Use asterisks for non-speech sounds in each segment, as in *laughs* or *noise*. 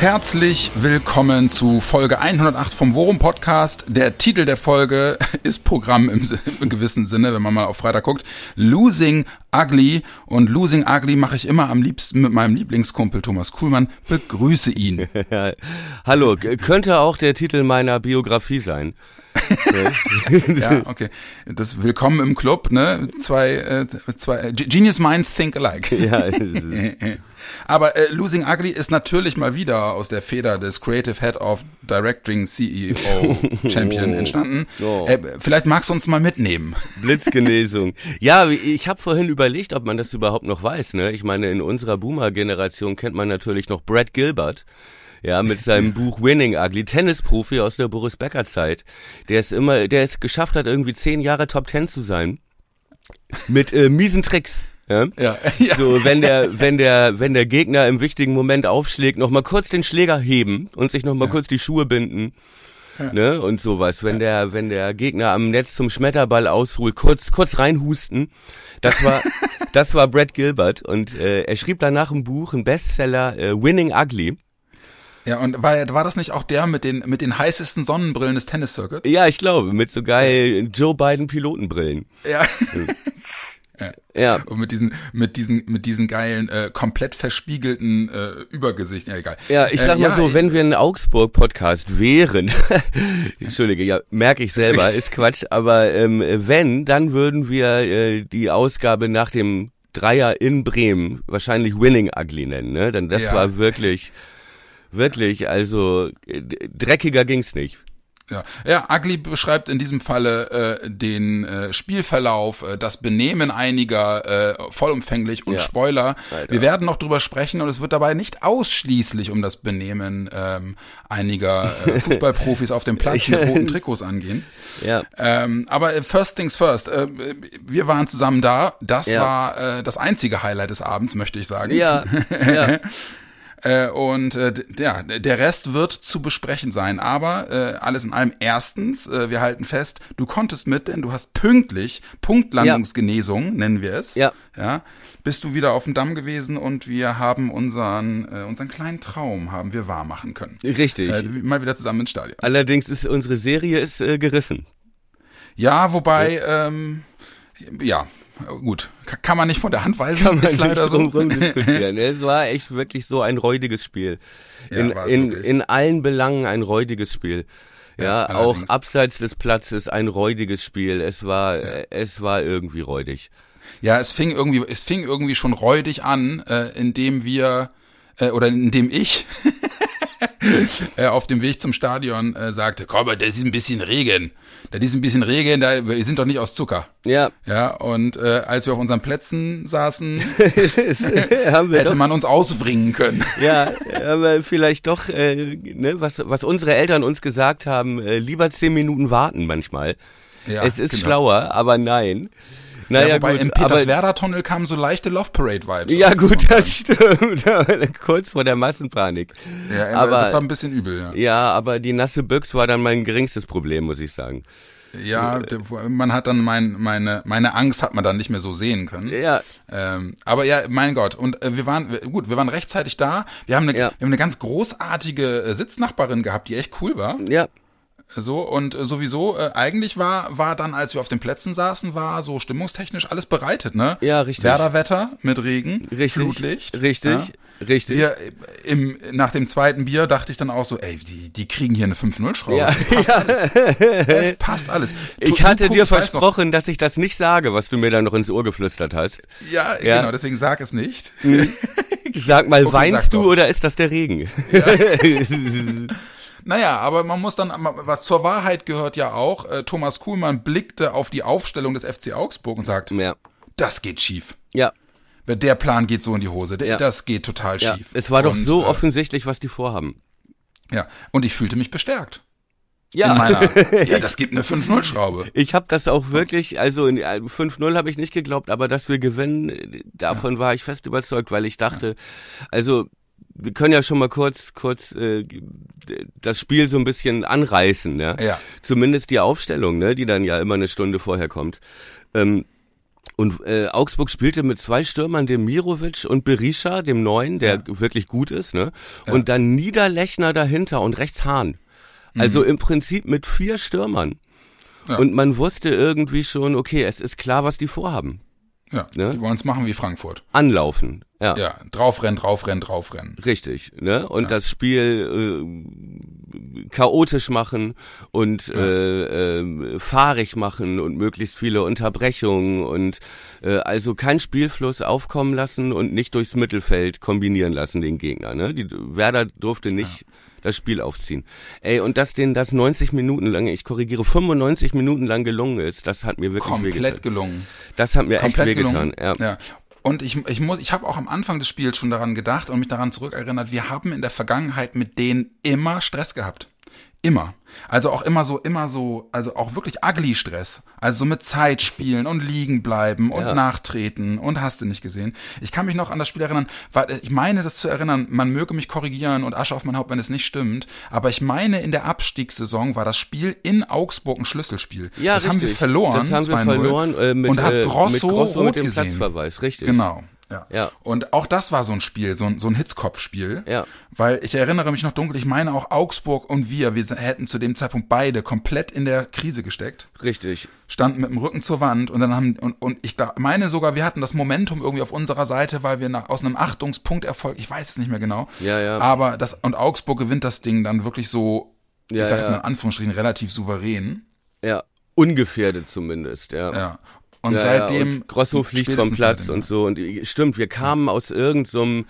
Herzlich willkommen zu Folge 108 vom Worum Podcast. Der Titel der Folge *laughs* ist Programm im, im, gewissen Sinne, wenn man mal auf Freitag guckt. Losing Ugly. Und Losing Ugly mache ich immer am liebsten mit meinem Lieblingskumpel Thomas Kuhlmann. Begrüße ihn. *laughs* Hallo, könnte auch der Titel meiner Biografie sein. Ja, okay. Das Willkommen im Club, ne? Zwei, äh, zwei Genius Minds think alike. Ja. *laughs* Aber äh, Losing Ugly ist natürlich mal wieder aus der Feder des Creative Head of Directing CEO *laughs* Champion entstanden. Oh. Äh, vielleicht magst du uns mal mitnehmen. Blitzgenesung. Ja, ich habe vorhin überlegt, ob man das überhaupt noch weiß. Ne? Ich meine, in unserer Boomer-Generation kennt man natürlich noch Brad Gilbert ja, mit seinem Buch Winning Ugly, Tennisprofi aus der Boris Becker Zeit, der es immer, der es geschafft hat, irgendwie zehn Jahre Top Ten zu sein. Mit äh, miesen Tricks. Ja? Ja, *laughs* ja. So, wenn der, wenn der, wenn der Gegner im wichtigen Moment aufschlägt, nochmal kurz den Schläger heben und sich nochmal ja. kurz die Schuhe binden. Ja. Ne, und sowas. Wenn ja. der, wenn der Gegner am Netz zum Schmetterball ausholt, kurz, kurz reinhusten. Das war, *laughs* das war Brad Gilbert und äh, er schrieb danach ein Buch, ein Bestseller, äh, Winning Ugly. Ja, und war, war das nicht auch der mit den, mit den heißesten Sonnenbrillen des Tennis-Circuits? Ja, ich glaube, mit so geil Joe Biden Pilotenbrillen. Ja. Ja. ja. Und mit diesen, mit diesen, mit diesen geilen, äh, komplett verspiegelten äh, Übergesicht. Ja, egal. Ja, ich sag äh, mal ja, so, wenn wir ein Augsburg-Podcast wären, *laughs* Entschuldige, ja, merke ich selber, *laughs* ist Quatsch, aber ähm, wenn, dann würden wir äh, die Ausgabe nach dem Dreier in Bremen wahrscheinlich Winning Ugly nennen, ne? Denn das ja. war wirklich Wirklich, also dreckiger ging's nicht. Ja. ja, Ugly beschreibt in diesem Falle äh, den äh, Spielverlauf, äh, das Benehmen einiger äh, vollumfänglich und ja. Spoiler. Alter. Wir werden noch drüber sprechen und es wird dabei nicht ausschließlich um das Benehmen ähm, einiger äh, *laughs* Fußballprofis auf dem Platz mit roten *laughs* Trikots angehen. Ja. Ähm, aber äh, first things first, äh, wir waren zusammen da. Das ja. war äh, das einzige Highlight des Abends, möchte ich sagen. Ja. *laughs* ja. Äh, und äh, ja, der Rest wird zu besprechen sein. Aber äh, alles in allem erstens, äh, wir halten fest, du konntest mit, denn du hast pünktlich Punktlandungsgenesung, ja. nennen wir es. Ja. ja. Bist du wieder auf dem Damm gewesen und wir haben unseren, äh, unseren kleinen Traum haben wir wahr machen können. Richtig. Äh, mal wieder zusammen ins Stadion. Allerdings ist unsere Serie ist äh, gerissen. Ja, wobei, ähm, ja, gut, kann man nicht von der Hand weisen, kann man ist leider so. diskutieren. *laughs* es war echt wirklich so ein räudiges Spiel. In, ja, in, in allen Belangen ein räudiges Spiel. Ja, ja auch abseits des Platzes ein räudiges Spiel. Es war, ja. es war irgendwie räudig. Ja, es fing irgendwie, es fing irgendwie schon räudig an, äh, indem wir, äh, oder indem ich *laughs* äh, auf dem Weg zum Stadion äh, sagte, komm, das ist ein bisschen Regen. Das ist ein bisschen Regen, da, wir sind doch nicht aus Zucker. Ja. Ja, und äh, als wir auf unseren Plätzen saßen, *laughs* hätte man uns ausbringen können. *laughs* ja, aber vielleicht doch, äh, ne, was, was unsere Eltern uns gesagt haben, äh, lieber zehn Minuten warten manchmal. Ja, es ist genau. schlauer, aber nein. Naja, ja, wobei gut, im Peterswerda-Tunnel kamen so leichte Love Parade-Vibes. Ja, gut, das stimmt. *laughs* Kurz vor der Massenpanik. Ja, aber, das war ein bisschen übel, ja. Ja, aber die nasse Büchs war dann mein geringstes Problem, muss ich sagen. Ja, man hat dann mein, meine, meine Angst hat man dann nicht mehr so sehen können. Ja. Ähm, aber ja, mein Gott. Und äh, wir waren, gut, wir waren rechtzeitig da. Wir haben eine, ja. wir haben eine ganz großartige äh, Sitznachbarin gehabt, die echt cool war. Ja. So, und äh, sowieso, äh, eigentlich war, war dann, als wir auf den Plätzen saßen, war so stimmungstechnisch alles bereitet, ne? Ja, richtig. Werderwetter mit Regen, richtig, Flutlicht. Richtig, ja? richtig. Wir, im, nach dem zweiten Bier dachte ich dann auch so, ey, die, die kriegen hier eine 5-0-Schraube. Ja, es passt ja. alles. *laughs* Es passt alles. Du, ich hatte dir versprochen, dass ich das nicht sage, was du mir dann noch ins Ohr geflüstert hast. Ja, ja. genau, deswegen sag es nicht. Mhm. *laughs* Sag mal, okay, weinst du doch. oder ist das der Regen? Ja. *laughs* Naja, aber man muss dann, was zur Wahrheit gehört ja auch, äh, Thomas Kuhlmann blickte auf die Aufstellung des FC Augsburg und sagt, ja. das geht schief. Ja. Der Plan geht so in die Hose. Der, ja. Das geht total schief. Ja. Es war doch und, so äh, offensichtlich, was die vorhaben. Ja, und ich fühlte mich bestärkt. Ja. In meiner, *laughs* ja, das gibt eine 5-0-Schraube. Ich habe das auch wirklich, also in 5-0 habe ich nicht geglaubt, aber dass wir gewinnen, davon ja. war ich fest überzeugt, weil ich dachte, also wir können ja schon mal kurz kurz äh, das Spiel so ein bisschen anreißen, ja? ja. Zumindest die Aufstellung, ne, die dann ja immer eine Stunde vorher kommt. Ähm, und äh, Augsburg spielte mit zwei Stürmern, dem Mirovic und Berisha, dem Neuen, der ja. wirklich gut ist, ne? Ja. Und dann Niederlechner dahinter und rechts Hahn. Also mhm. im Prinzip mit vier Stürmern. Ja. Und man wusste irgendwie schon, okay, es ist klar, was die vorhaben. Ja, ne? die wollen es machen wie Frankfurt. Anlaufen, ja. Ja, draufrennen, draufrennen, draufrennen. Richtig, ne? Und ja. das Spiel äh, chaotisch machen und ja. äh, äh, fahrig machen und möglichst viele Unterbrechungen und äh, also kein Spielfluss aufkommen lassen und nicht durchs Mittelfeld kombinieren lassen den Gegner, ne? Die Werder durfte nicht ja das Spiel aufziehen. Ey, und dass denen das 90 Minuten lang, ich korrigiere, 95 Minuten lang gelungen ist, das hat mir wirklich Komplett wehgetan. gelungen. Das hat mir Komplett echt wehgetan, ja. ja. Und ich, ich muss, ich habe auch am Anfang des Spiels schon daran gedacht und mich daran zurückerinnert, wir haben in der Vergangenheit mit denen immer Stress gehabt. Immer. Also auch immer so, immer so, also auch wirklich ugly Stress. Also so mit Zeit spielen und liegen bleiben und ja. nachtreten und hast du nicht gesehen. Ich kann mich noch an das Spiel erinnern, weil ich meine das zu erinnern, man möge mich korrigieren und Asche auf mein Haupt, wenn es nicht stimmt, aber ich meine in der Abstiegssaison war das Spiel in Augsburg ein Schlüsselspiel. Ja, das richtig. haben wir verloren. Das haben wir verloren äh, mit, und hat äh, Grosso, mit Grosso rot mit dem gesehen. Platzverweis, richtig. Genau. Ja. ja. Und auch das war so ein Spiel, so ein, so ein Hitzkopfspiel. Ja. Weil ich erinnere mich noch dunkel, ich meine auch Augsburg und wir, wir hätten zu dem Zeitpunkt beide komplett in der Krise gesteckt. Richtig. Standen mit dem Rücken zur Wand und dann haben, und, und ich meine sogar, wir hatten das Momentum irgendwie auf unserer Seite, weil wir nach, aus einem Achtungspunkterfolg, ich weiß es nicht mehr genau. Ja, ja. Aber das, und Augsburg gewinnt das Ding dann wirklich so, ja, ich sag ja. jetzt mal in Anführungsstrichen, relativ souverän. Ja. Ungefährdet zumindest, ja. Ja. Und ja, seitdem. Ja, und Grosso fliegt vom Platz seitdem, und so. Und stimmt, wir kamen aus irgendeinem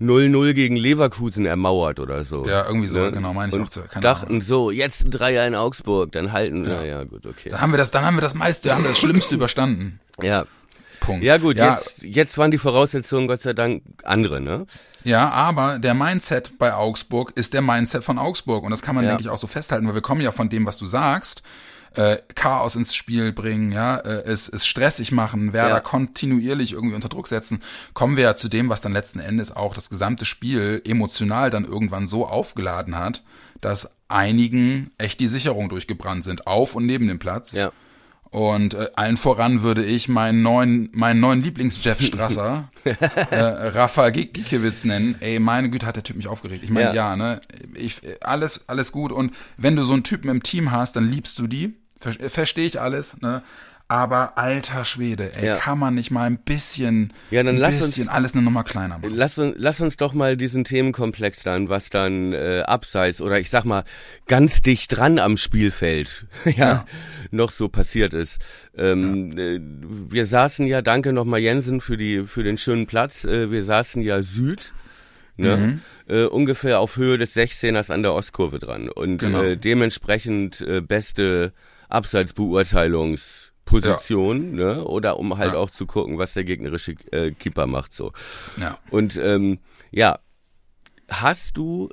so 0-0 gegen Leverkusen ermauert oder so. Ja, irgendwie so, ne? genau, meine ich und auch zu. Keine dachten Ahnung. so, jetzt ein Dreier in Augsburg, dann halten, Ja. naja, gut, okay. Dann haben wir das, dann haben wir das meiste, haben wir das Schlimmste *laughs* überstanden. Ja. Punkt. Ja gut, Ja. jetzt jetzt waren die Voraussetzungen Gott sei Dank andere, ne? Ja, aber der Mindset bei Augsburg ist der Mindset von Augsburg. Und das kann man, Ja. denke ich, auch so festhalten, weil wir kommen ja von dem, was du sagst. Äh, Chaos ins Spiel bringen, ja, äh, es, es stressig machen, Werder Ja. kontinuierlich irgendwie unter Druck setzen, kommen wir ja zu dem, was dann letzten Endes auch das gesamte Spiel emotional dann irgendwann so aufgeladen hat, dass einigen echt die Sicherung durchgebrannt sind, auf und neben dem Platz. Ja. Und äh, allen voran würde ich meinen neuen, meinen neuen Lieblings-Jeff Strasser, *laughs* äh, Rafa Giekewitz nennen. Ey, meine Güte, hat der Typ mich aufgeregt. Ich meine, Ja. ja. ne, ich, alles, alles gut. Und wenn du so einen Typen im Team hast, dann liebst du die. Ver Verstehe ich alles, ne? Aber alter Schwede, ey, Ja. kann man nicht mal ein bisschen, Ja, dann ein lass uns- bisschen alles eine Nummer kleiner machen. Lass, uns- lass uns doch mal diesen Themenkomplex dann, was dann äh, abseits oder ich sag mal ganz dicht dran am Spielfeld *laughs* ja, Ja. noch so passiert ist. Ähm, äh, wir saßen ja, danke nochmal Jensen für die für den schönen Platz. Äh, wir saßen ja Süd. Ne? Mhm. Äh, ungefähr auf Höhe des 16ers an der Ostkurve dran und Genau. äh, dementsprechend äh, beste Abseitsbeurteilungsposition, ne? oder um halt Ja. auch zu gucken, was der gegnerische äh, Keeper macht so. Ja. Und ähm, ja, hast du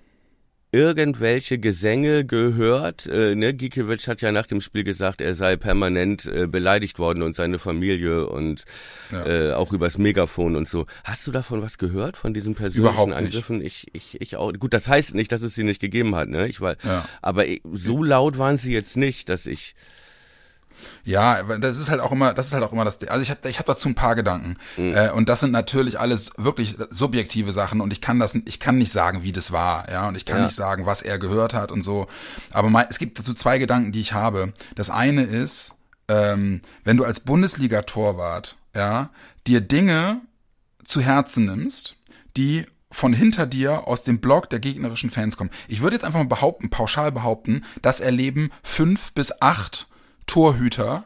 irgendwelche Gesänge gehört? Äh, ne? Gikiewicz hat ja nach dem Spiel gesagt, er sei permanent äh, beleidigt worden und seine Familie und Ja. äh, auch übers Megafon und so. Hast du davon was gehört, von diesen persönlichen Überhaupt nicht. Angriffen? Ich, ich, ich auch. Gut, das heißt nicht, dass es sie nicht gegeben hat, ne? Ich war, Ja. aber so laut waren sie jetzt nicht, dass ich. Ja, das ist halt auch immer, das ist halt auch immer das. Also ich habe ich hab dazu ein paar Gedanken Mhm. äh, und das sind natürlich alles wirklich subjektive Sachen und ich kann das, ich kann nicht sagen, wie das war, ja, und ich kann Ja. nicht sagen, was er gehört hat und so. Aber mein, es gibt dazu zwei Gedanken, die ich habe. Das eine ist, ähm, wenn du als Bundesliga-Torwart, ja, dir Dinge zu Herzen nimmst, die von hinter dir aus dem Block der gegnerischen Fans kommen. Ich würde jetzt einfach mal behaupten, pauschal behaupten, das erleben fünf bis acht Torhüter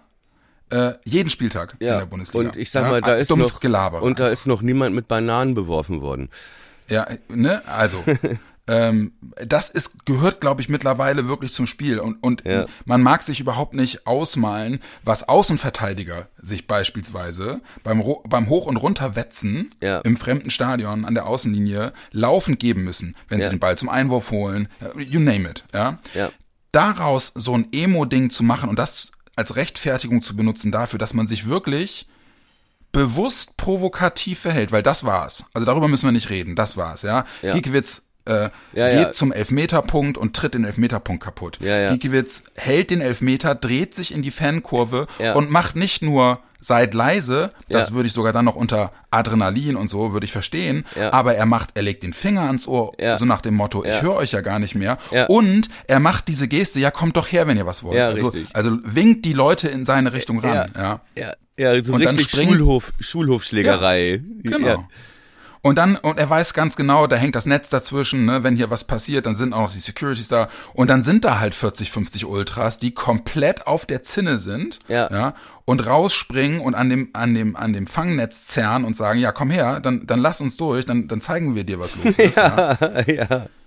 äh, jeden Spieltag in der Bundesliga. Und ich sag ja, mal, da ist noch Gelaber. und da ist noch niemand mit Bananen beworfen worden. Ja, ne, also *laughs* ähm, das ist gehört, glaube ich, mittlerweile wirklich zum Spiel und und Ja. man mag sich überhaupt nicht ausmalen, was Außenverteidiger sich beispielsweise beim beim Hoch und Runterwetzen Ja. im fremden Stadion an der Außenlinie laufend geben müssen, wenn Ja. sie den Ball zum Einwurf holen, äh, you name it, ja. Daraus so ein Emo-Ding zu machen und das als Rechtfertigung zu benutzen dafür, dass man sich wirklich bewusst provokativ verhält, weil das war's. Also darüber müssen wir nicht reden, das war's, ja. Ja. Giekewitz äh, Ja, geht ja. zum Elfmeterpunkt und tritt den Elfmeterpunkt kaputt. Ja, ja. Giekewitz hält den Elfmeter, dreht sich in die Fankurve und macht nicht nur seid leise, das würde ich sogar dann noch unter Adrenalin und so würde ich verstehen, aber er macht, er legt den Finger ans Ohr, so nach dem Motto, ich höre euch ja gar nicht mehr. Und er macht diese Geste, ja kommt doch her, wenn ihr was wollt. Also, also winkt die Leute in seine Richtung ran. Ja. Ja, so Und dann richtig springen- Schulhof, Schulhofschlägerei. Genau. Und dann, und er weiß ganz genau, da hängt das Netz dazwischen, ne, wenn hier was passiert, dann sind auch noch die Securities da. Und dann sind da halt 40, 50 Ultras, die komplett auf der Zinne sind, Ja. ja und rausspringen und an dem, an dem, an dem Fangnetz zerren und sagen, ja, komm her, dann, dann lass uns durch, dann, dann zeigen wir dir, was los ist. *laughs* ja. ja. *laughs*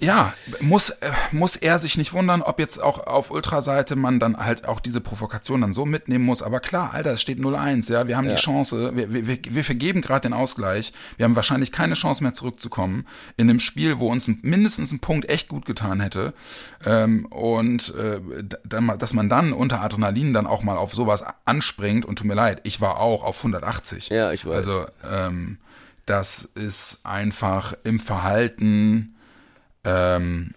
ja, muss, äh, muss er sich nicht wundern, ob jetzt auch auf Ultraseite man dann halt auch diese Provokation dann so mitnehmen muss. Aber klar, Alter, es steht 0-1, ja, wir haben die Chance, wir, wir, wir- vergeben gerade den Ausgleich. Wir haben wahrscheinlich keine Chance mehr zurückzukommen in einem Spiel, wo uns mindestens ein Punkt echt gut getan hätte. Ähm, und äh, da- da- dass man dann unter Adrenalin dann auch mal auf sowas anspringt und tut mir leid, ich war auch auf 180. Ja, ich weiß. Also ähm, das ist einfach im Verhalten ähm,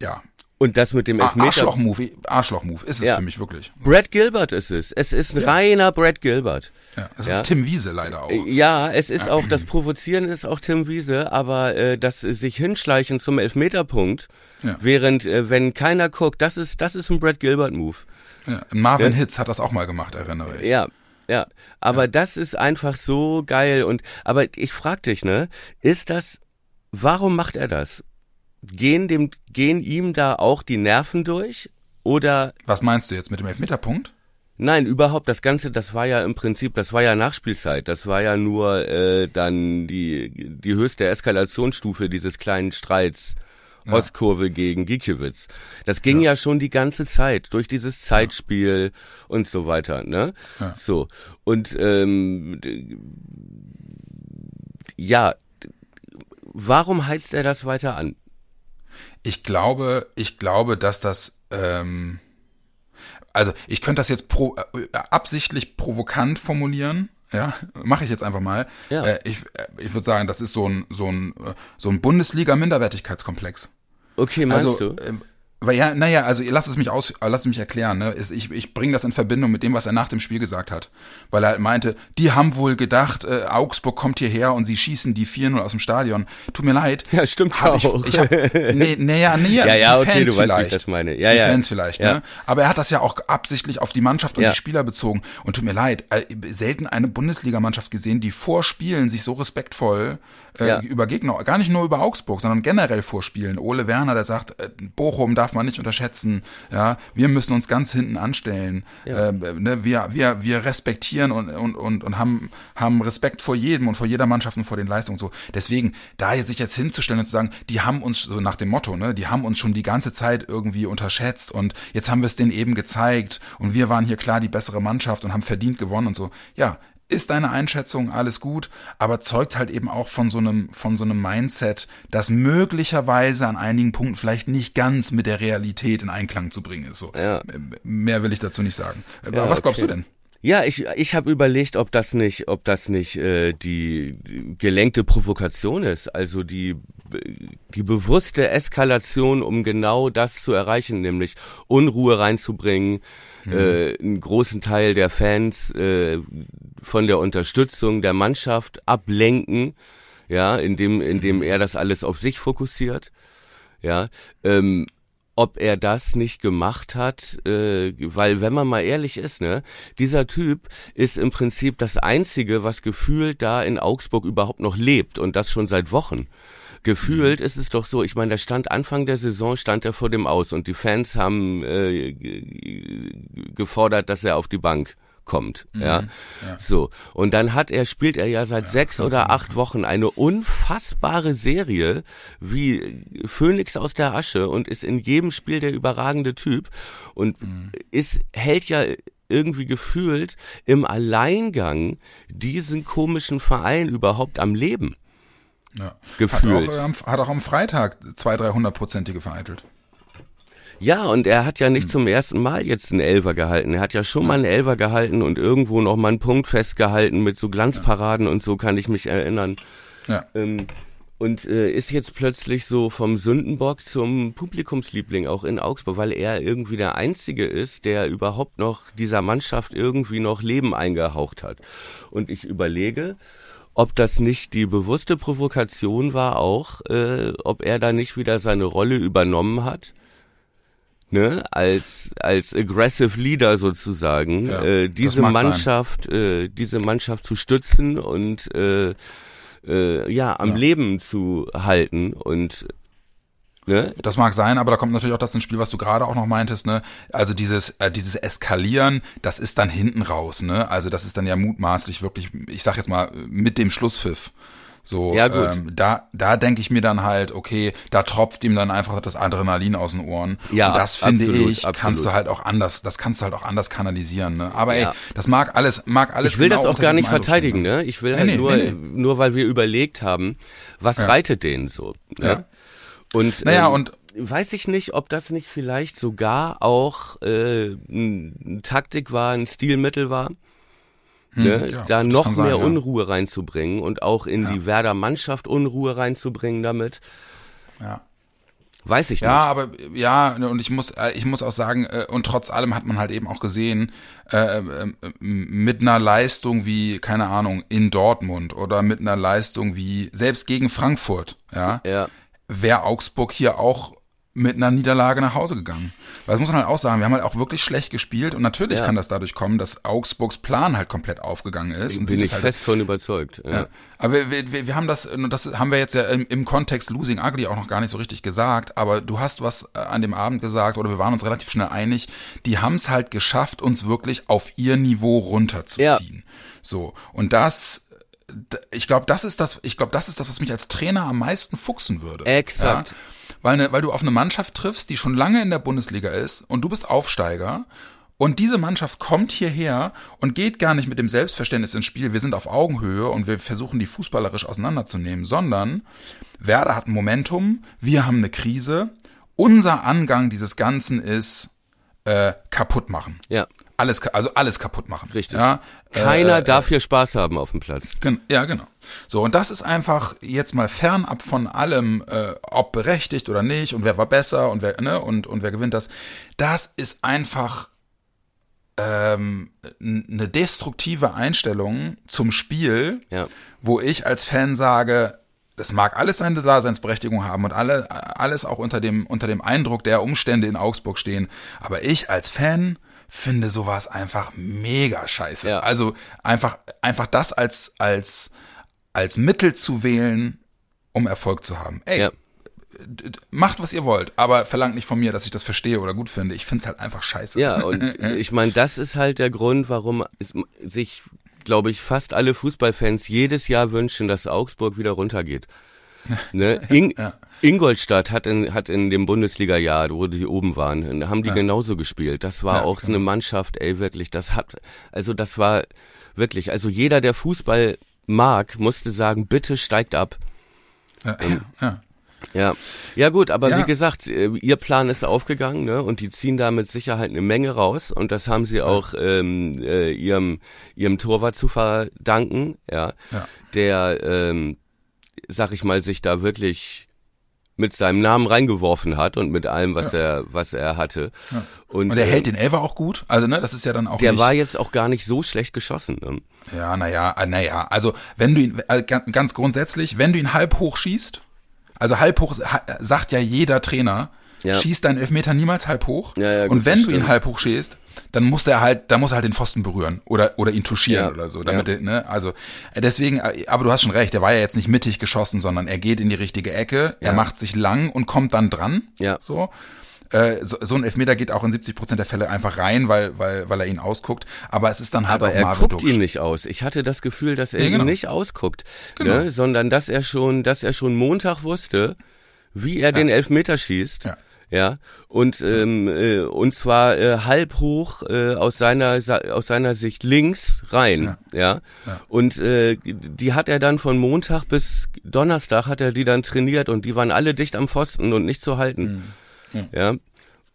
ja. Und das mit dem A- Elfmeter. Arschloch-Move, Arschloch-Move ist es Ja. für mich wirklich. Brad Gilbert ist es. Es ist ein reiner Brad Gilbert. Ja, es Ja. ist Tim Wiese leider auch. Ja, es ist auch, das Provozieren ist auch Tim Wiese, aber äh, das sich hinschleichen zum Elfmeterpunkt, Ja. während, äh, wenn keiner guckt, das ist, das ist ein Brad Gilbert-Move. Ja, Marvin Ja. Hitz hat das auch mal gemacht, erinnere ich. Ja, ja. Aber das ist einfach so geil. Und aber ich frag dich, ne, ist das, warum macht er das? Gehen dem, gehen ihm da auch die Nerven durch? Oder Was meinst du jetzt mit dem Elfmeterpunkt? Nein, überhaupt das Ganze, das war ja im Prinzip, das war ja Nachspielzeit. Das war ja nur äh, dann die, die höchste Eskalationsstufe dieses kleinen Streits. Ostkurve gegen Gikiewicz. Das ging ja. schon die ganze Zeit durch dieses Zeitspiel und so weiter, ne? Ja. So. Und ähm, ja, warum heizt er das weiter an? Ich glaube, ich glaube, dass das, ähm, also ich könnte das jetzt pro, äh, absichtlich provokant formulieren. Ja, *laughs* mache ich jetzt einfach mal. Ja. Äh, ich äh, ich würde sagen, das ist so ein so ein äh, so ein Bundesliga-Minderwertigkeitskomplex. Okay, meinst also, du? Weil ja, naja, also lass es mich aus, äh, lass es mich erklären. Ne? Ich, ich bringe das in Verbindung mit dem, was er nach dem Spiel gesagt hat, weil er halt meinte, die haben wohl gedacht, äh, Augsburg kommt hierher und sie schießen die 4-0 aus dem Stadion. Tut mir leid. Ja, stimmt Hab ich, auch. ich hab, nee, nee, ja, nee, *laughs* Ja, ja, die okay, Fans du weißt, wie ich vielleicht. das meine. Ja, die ja. Fans vielleicht, Ja. ne? Aber er hat das ja auch absichtlich auf die Mannschaft und die Spieler bezogen. Und tut mir leid, äh, selten eine Bundesligamannschaft gesehen, die vor Spielen sich so respektvoll äh, Ja. über Gegner, gar nicht nur über Augsburg, sondern generell vorspielen. Ole Werner, der sagt, äh, Bochum darf man nicht unterschätzen. Ja, wir müssen uns ganz hinten anstellen. Ja. Äh, ne, wir, wir, wir respektieren und, und, und, und haben, haben Respekt vor jedem und vor jeder Mannschaft und vor den Leistungen so. Deswegen, da sich jetzt hinzustellen und zu sagen, die haben uns so nach dem Motto, ne, die haben uns schon die ganze Zeit irgendwie unterschätzt und jetzt haben wir es denen eben gezeigt und wir waren hier klar die bessere Mannschaft und haben verdient gewonnen und so. Ja, ist deine Einschätzung alles gut, aber zeugt halt eben auch von so einem von so einem Mindset, das möglicherweise an einigen Punkten vielleicht nicht ganz mit der Realität in Einklang zu bringen ist. So Ja. mehr will ich dazu nicht sagen. Aber Ja, was glaubst okay. du denn? Ja, ich, ich habe überlegt, ob das nicht, ob das nicht äh, die, die gelenkte Provokation ist, also die die bewusste Eskalation, um genau das zu erreichen, nämlich Unruhe reinzubringen, äh, einen großen Teil der Fans äh, von der Unterstützung der Mannschaft ablenken, ja, indem indem er das alles auf sich fokussiert, ja. Ähm, ob er das nicht gemacht hat, äh, weil wenn man mal ehrlich ist, ne, dieser Typ ist im Prinzip das einzige, was gefühlt da in Augsburg überhaupt noch lebt und das schon seit Wochen. Gefühlt ist es doch so, ich meine, der stand Anfang der Saison, stand er vor dem Aus und die Fans haben äh, gefordert, dass er auf die Bank kommt, ja? So. Und dann hat er, spielt er ja seit sechs oder acht Wochen eine unfassbare Serie wie Phönix aus der Asche und ist in jedem Spiel der überragende Typ und ist, hält ja irgendwie gefühlt im Alleingang diesen komischen Verein überhaupt am Leben. Ja. Gefühlt. Hat auch, hat auch am Freitag zwei, dreihundertprozentige vereitelt. Ja, und er hat ja nicht hm. zum ersten Mal jetzt einen Elver gehalten. Er hat ja schon mal einen Elver gehalten und irgendwo noch mal einen Punkt festgehalten mit so Glanzparaden und so kann ich mich erinnern. Ja. Ähm, und äh, ist jetzt plötzlich so vom Sündenbock zum Publikumsliebling auch in Augsburg, weil er irgendwie der Einzige ist, der überhaupt noch dieser Mannschaft irgendwie noch Leben eingehaucht hat. Und ich überlege, ob das nicht die bewusste Provokation war auch, äh, ob er da nicht wieder seine Rolle übernommen hat. Ne, als als aggressive Leader sozusagen ja, äh, diese Mannschaft äh, diese Mannschaft zu stützen und äh, äh, ja am ja. Leben zu halten und Ne? Das mag sein, aber da kommt natürlich auch das ins Spiel, was du gerade auch noch meintest, ne? Also dieses, äh, dieses Eskalieren, das ist dann hinten raus, ne? Also das ist dann ja mutmaßlich wirklich, ich sag jetzt mal, mit dem Schlusspfiff. So, ja, gut. Ähm, da, da denke ich mir dann halt, okay, da tropft ihm dann einfach das Adrenalin aus den Ohren. Ja, und das finde absolut, ich, absolut. kannst du halt auch anders, das kannst du halt auch anders kanalisieren. Ne? Aber ja. ey, das mag alles, mag alles. Ich will genau das auch gar nicht verteidigen, ne? Ich will nee, halt nee, nur, nee, nur weil wir überlegt haben, was ja. reitet den so. Ne? Ja. Und naja, ähm, und weiß ich nicht, ob das nicht vielleicht sogar auch äh, eine Taktik war, ein Stilmittel war hm, ne, ja, da noch mehr sein, Unruhe reinzubringen und auch in ja. die Werder Mannschaft Unruhe reinzubringen damit. Ja. Weiß ich nicht. Ja, aber ja, und ich muss, äh, ich muss auch sagen, äh, und trotz allem hat man halt eben auch gesehen, äh, mit einer Leistung wie, keine Ahnung, in Dortmund oder mit einer Leistung wie, selbst gegen Frankfurt, ja, ja. Wäre Augsburg hier auch mit einer Niederlage nach Hause gegangen. Weil das muss man halt auch sagen, wir haben halt auch wirklich schlecht gespielt und natürlich ja. kann das dadurch kommen, dass Augsburgs Plan halt komplett aufgegangen ist. Und Bin ich halt fest von überzeugt. Ja. ja. Aber wir, wir, wir haben das, das haben wir jetzt ja im, im Kontext Losing Ugly auch noch gar nicht so richtig gesagt, aber du hast was äh, an dem Abend gesagt oder wir waren uns relativ schnell einig, die haben es halt geschafft, uns wirklich auf ihr Niveau runterzuziehen. So. Und das ich glaube, das ist das, ich glaube, das ist das, was mich als Trainer am meisten fuchsen würde. Exakt. Ja? weil, ne, weil du auf eine Mannschaft triffst, die schon lange in der Bundesliga ist und du bist Aufsteiger und diese Mannschaft kommt hierher und geht gar nicht mit dem Selbstverständnis ins Spiel, wir sind auf Augenhöhe und wir versuchen die fußballerisch auseinanderzunehmen, sondern Werder hat ein Momentum, wir haben eine Krise, unser Angang dieses Ganzen ist äh, kaputt machen. Ja alles, also alles kaputt machen. Richtig. Ja, Keiner äh, darf hier Spaß haben auf dem Platz. Gen ja, genau. So, und das ist einfach jetzt mal fernab von allem, äh, ob berechtigt oder nicht und wer war besser und wer, ne, und, und wer gewinnt das. Das ist einfach ähm, eine destruktive Einstellung zum Spiel, ja. wo ich als Fan sage, das mag alles seine Daseinsberechtigung haben und alle, alles auch unter dem, unter dem Eindruck der Umstände in Augsburg stehen. Aber ich als Fan finde sowas einfach mega scheiße. Ja. Also einfach, einfach das als, als, als Mittel zu wählen, um Erfolg zu haben. Ey, ja. macht, was ihr wollt, aber verlangt nicht von mir, dass ich das verstehe oder gut finde. Ich finde es halt einfach scheiße. Ja, und *laughs* ich meine, das ist halt der Grund, warum sich, glaube ich, fast alle Fußballfans jedes Jahr wünschen, dass Augsburg wieder runtergeht. *laughs* Ne? In, ja. Ingolstadt hat in, hat in dem Bundesliga-Jahr, wo die oben waren, haben die ja. genauso gespielt. Das war ja, auch so eine Mannschaft, ey, wirklich, das hat, also das war wirklich, also jeder, der Fußball mag, musste sagen, bitte steigt ab. Ja, ja, ja. Ja, ja gut, aber ja. wie gesagt, äh, ihr Plan ist aufgegangen, ne? Und die ziehen da mit Sicherheit eine Menge raus und das haben sie auch ähm, äh, ihrem ihrem Torwart zu verdanken, ja, ja. der ähm, sag ich mal, sich da wirklich mit seinem Namen reingeworfen hat und mit allem, was ja. er, was er hatte. Ja. Und, und er hält ähm, den Elfer auch gut. Also, ne, das ist ja dann auch. Der nicht, war jetzt auch gar nicht so schlecht geschossen. Ne? Ja, naja, naja. Also, wenn du ihn, äh, ganz grundsätzlich, wenn du ihn halb hoch schießt, also halb hoch sagt ja jeder Trainer, ja. schießt deinen Elfmeter niemals halb hoch. Ja, ja, gut, und wenn du ihn halb hoch schießt, dann muss er halt, dann muss er halt den Pfosten berühren oder oder ihn touchieren ja, oder so, damit ja. er, ne, also äh, deswegen, äh, aber du hast schon recht, der war ja jetzt nicht mittig geschossen, sondern er geht in die richtige Ecke, ja. er macht sich lang und kommt dann dran, ja. so. Äh, so, so ein Elfmeter geht auch in 70 Prozent der Fälle einfach rein, weil, weil, weil er ihn ausguckt. Aber es ist dann halt aber auch er guckt ihn nicht aus. Ich hatte das Gefühl, dass er nee, genau. ihn nicht ausguckt, genau. ne? sondern dass er schon, dass er schon Montag wusste, wie er den Elfmeter schießt. Ja ja und ähm, äh, und zwar äh, halb hoch äh, aus seiner aus seiner Sicht links rein ja, ja? ja. und äh, die hat er dann von Montag bis Donnerstag hat er die dann trainiert und die waren alle dicht am Pfosten und nicht zu halten mhm. ja. ja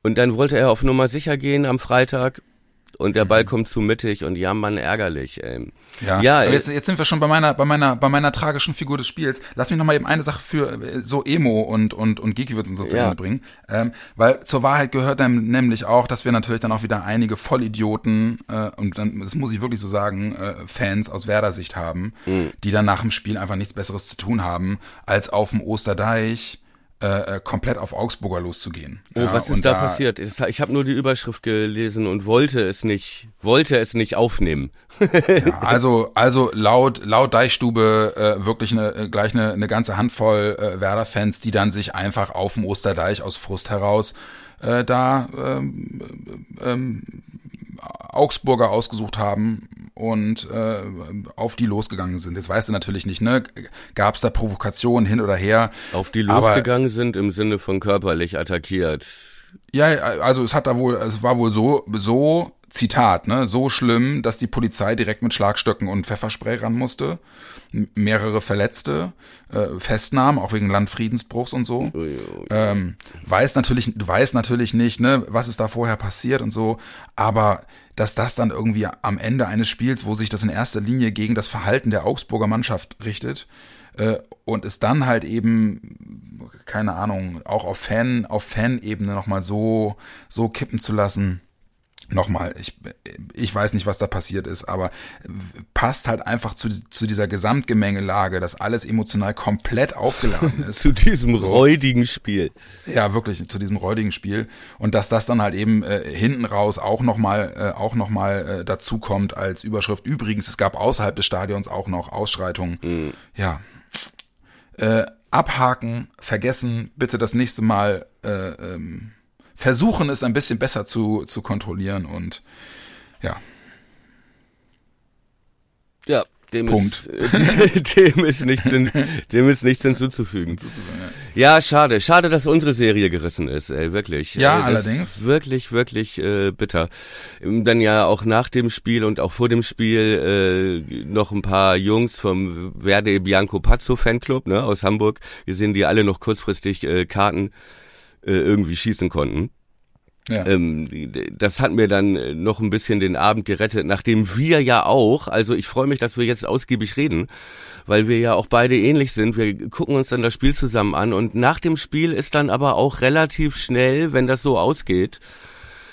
Und dann wollte er auf Nummer sicher gehen am Freitag und der Ball kommt zu mittig und ja, Mann, ärgerlich. Ey. Ja, ja aber jetzt, jetzt sind wir schon bei meiner, bei meiner, bei meiner tragischen Figur des Spiels. Lass mich noch mal eben eine Sache für äh, so Emo und und und Geeky und so zu Ende bringen, ähm, weil zur Wahrheit gehört dann nämlich auch, dass wir natürlich dann auch wieder einige Vollidioten äh, und dann, das muss ich wirklich so sagen, äh, Fans aus Werder-Sicht haben, mhm. die dann nach dem Spiel einfach nichts Besseres zu tun haben, als auf dem Osterdeich äh, äh, komplett auf Augsburger loszugehen. Oh, ja, was ist da, da, passiert? Ich habe nur die Überschrift gelesen und wollte es nicht, wollte es nicht aufnehmen. *laughs* ja, also, also laut laut Deichstube äh, wirklich eine, äh, gleich eine, eine ganze Handvoll äh, Werder-Fans, die dann sich einfach auf dem Osterdeich aus Frust heraus äh, da ähm, ähm, Augsburger ausgesucht haben und äh, auf die losgegangen sind. Jetzt weißt du natürlich nicht, ne? Gab es da Provokationen hin oder her? Auf die losgegangen sind im Sinne von körperlich attackiert. Ja, also es hat da wohl, es war wohl so, so Zitat, ne, so schlimm, dass die Polizei direkt mit Schlagstöcken und Pfefferspray ran musste. Mehrere Verletzte, äh, Festnahmen, auch wegen Landfriedensbruchs und so. Ui, ui. Ähm, weiß natürlich, du weißt natürlich nicht, ne, was ist da vorher passiert und so, aber dass das dann irgendwie am Ende eines Spiels, wo sich das in erster Linie gegen das Verhalten der Augsburger Mannschaft richtet, äh, und es dann halt eben, keine Ahnung, auch auf Fan, auf Fan-Ebene nochmal so, so kippen zu lassen, nochmal, ich, ich weiß nicht, was da passiert ist, aber passt halt einfach zu, zu dieser Gesamtgemengelage, dass alles emotional komplett aufgeladen *laughs* ist. zu diesem so. räudigen Spiel. Ja, wirklich, zu diesem räudigen Spiel. Und dass das dann halt eben äh, hinten raus auch nochmal äh, auch noch mal, äh, dazu kommt als Überschrift. Übrigens, es gab außerhalb des Stadions auch noch Ausschreitungen. Mhm. Ja. Äh, abhaken, vergessen, bitte das nächste Mal äh, ähm, versuchen es ein bisschen besser zu, zu kontrollieren und ja. Ja, dem Punkt. Ist, *laughs* dem ist nichts, in, dem ist nichts hinzuzufügen. Ja, schade. Schade, dass unsere Serie gerissen ist, ey, wirklich. Ja, ey, allerdings. Wirklich, wirklich äh, bitter. Dann ja auch nach dem Spiel und auch vor dem Spiel äh, noch ein paar Jungs vom Verde Bianco Pazzo Fanclub ne, aus Hamburg gesehen, die alle noch kurzfristig äh, Karten äh, irgendwie schießen konnten. Ja. Ähm, das hat mir dann noch ein bisschen den Abend gerettet, nachdem wir ja auch, also ich freue mich, dass wir jetzt ausgiebig reden, weil wir ja auch beide ähnlich sind. Wir gucken uns dann das Spiel zusammen an und nach dem Spiel ist dann aber auch relativ schnell, wenn das so ausgeht,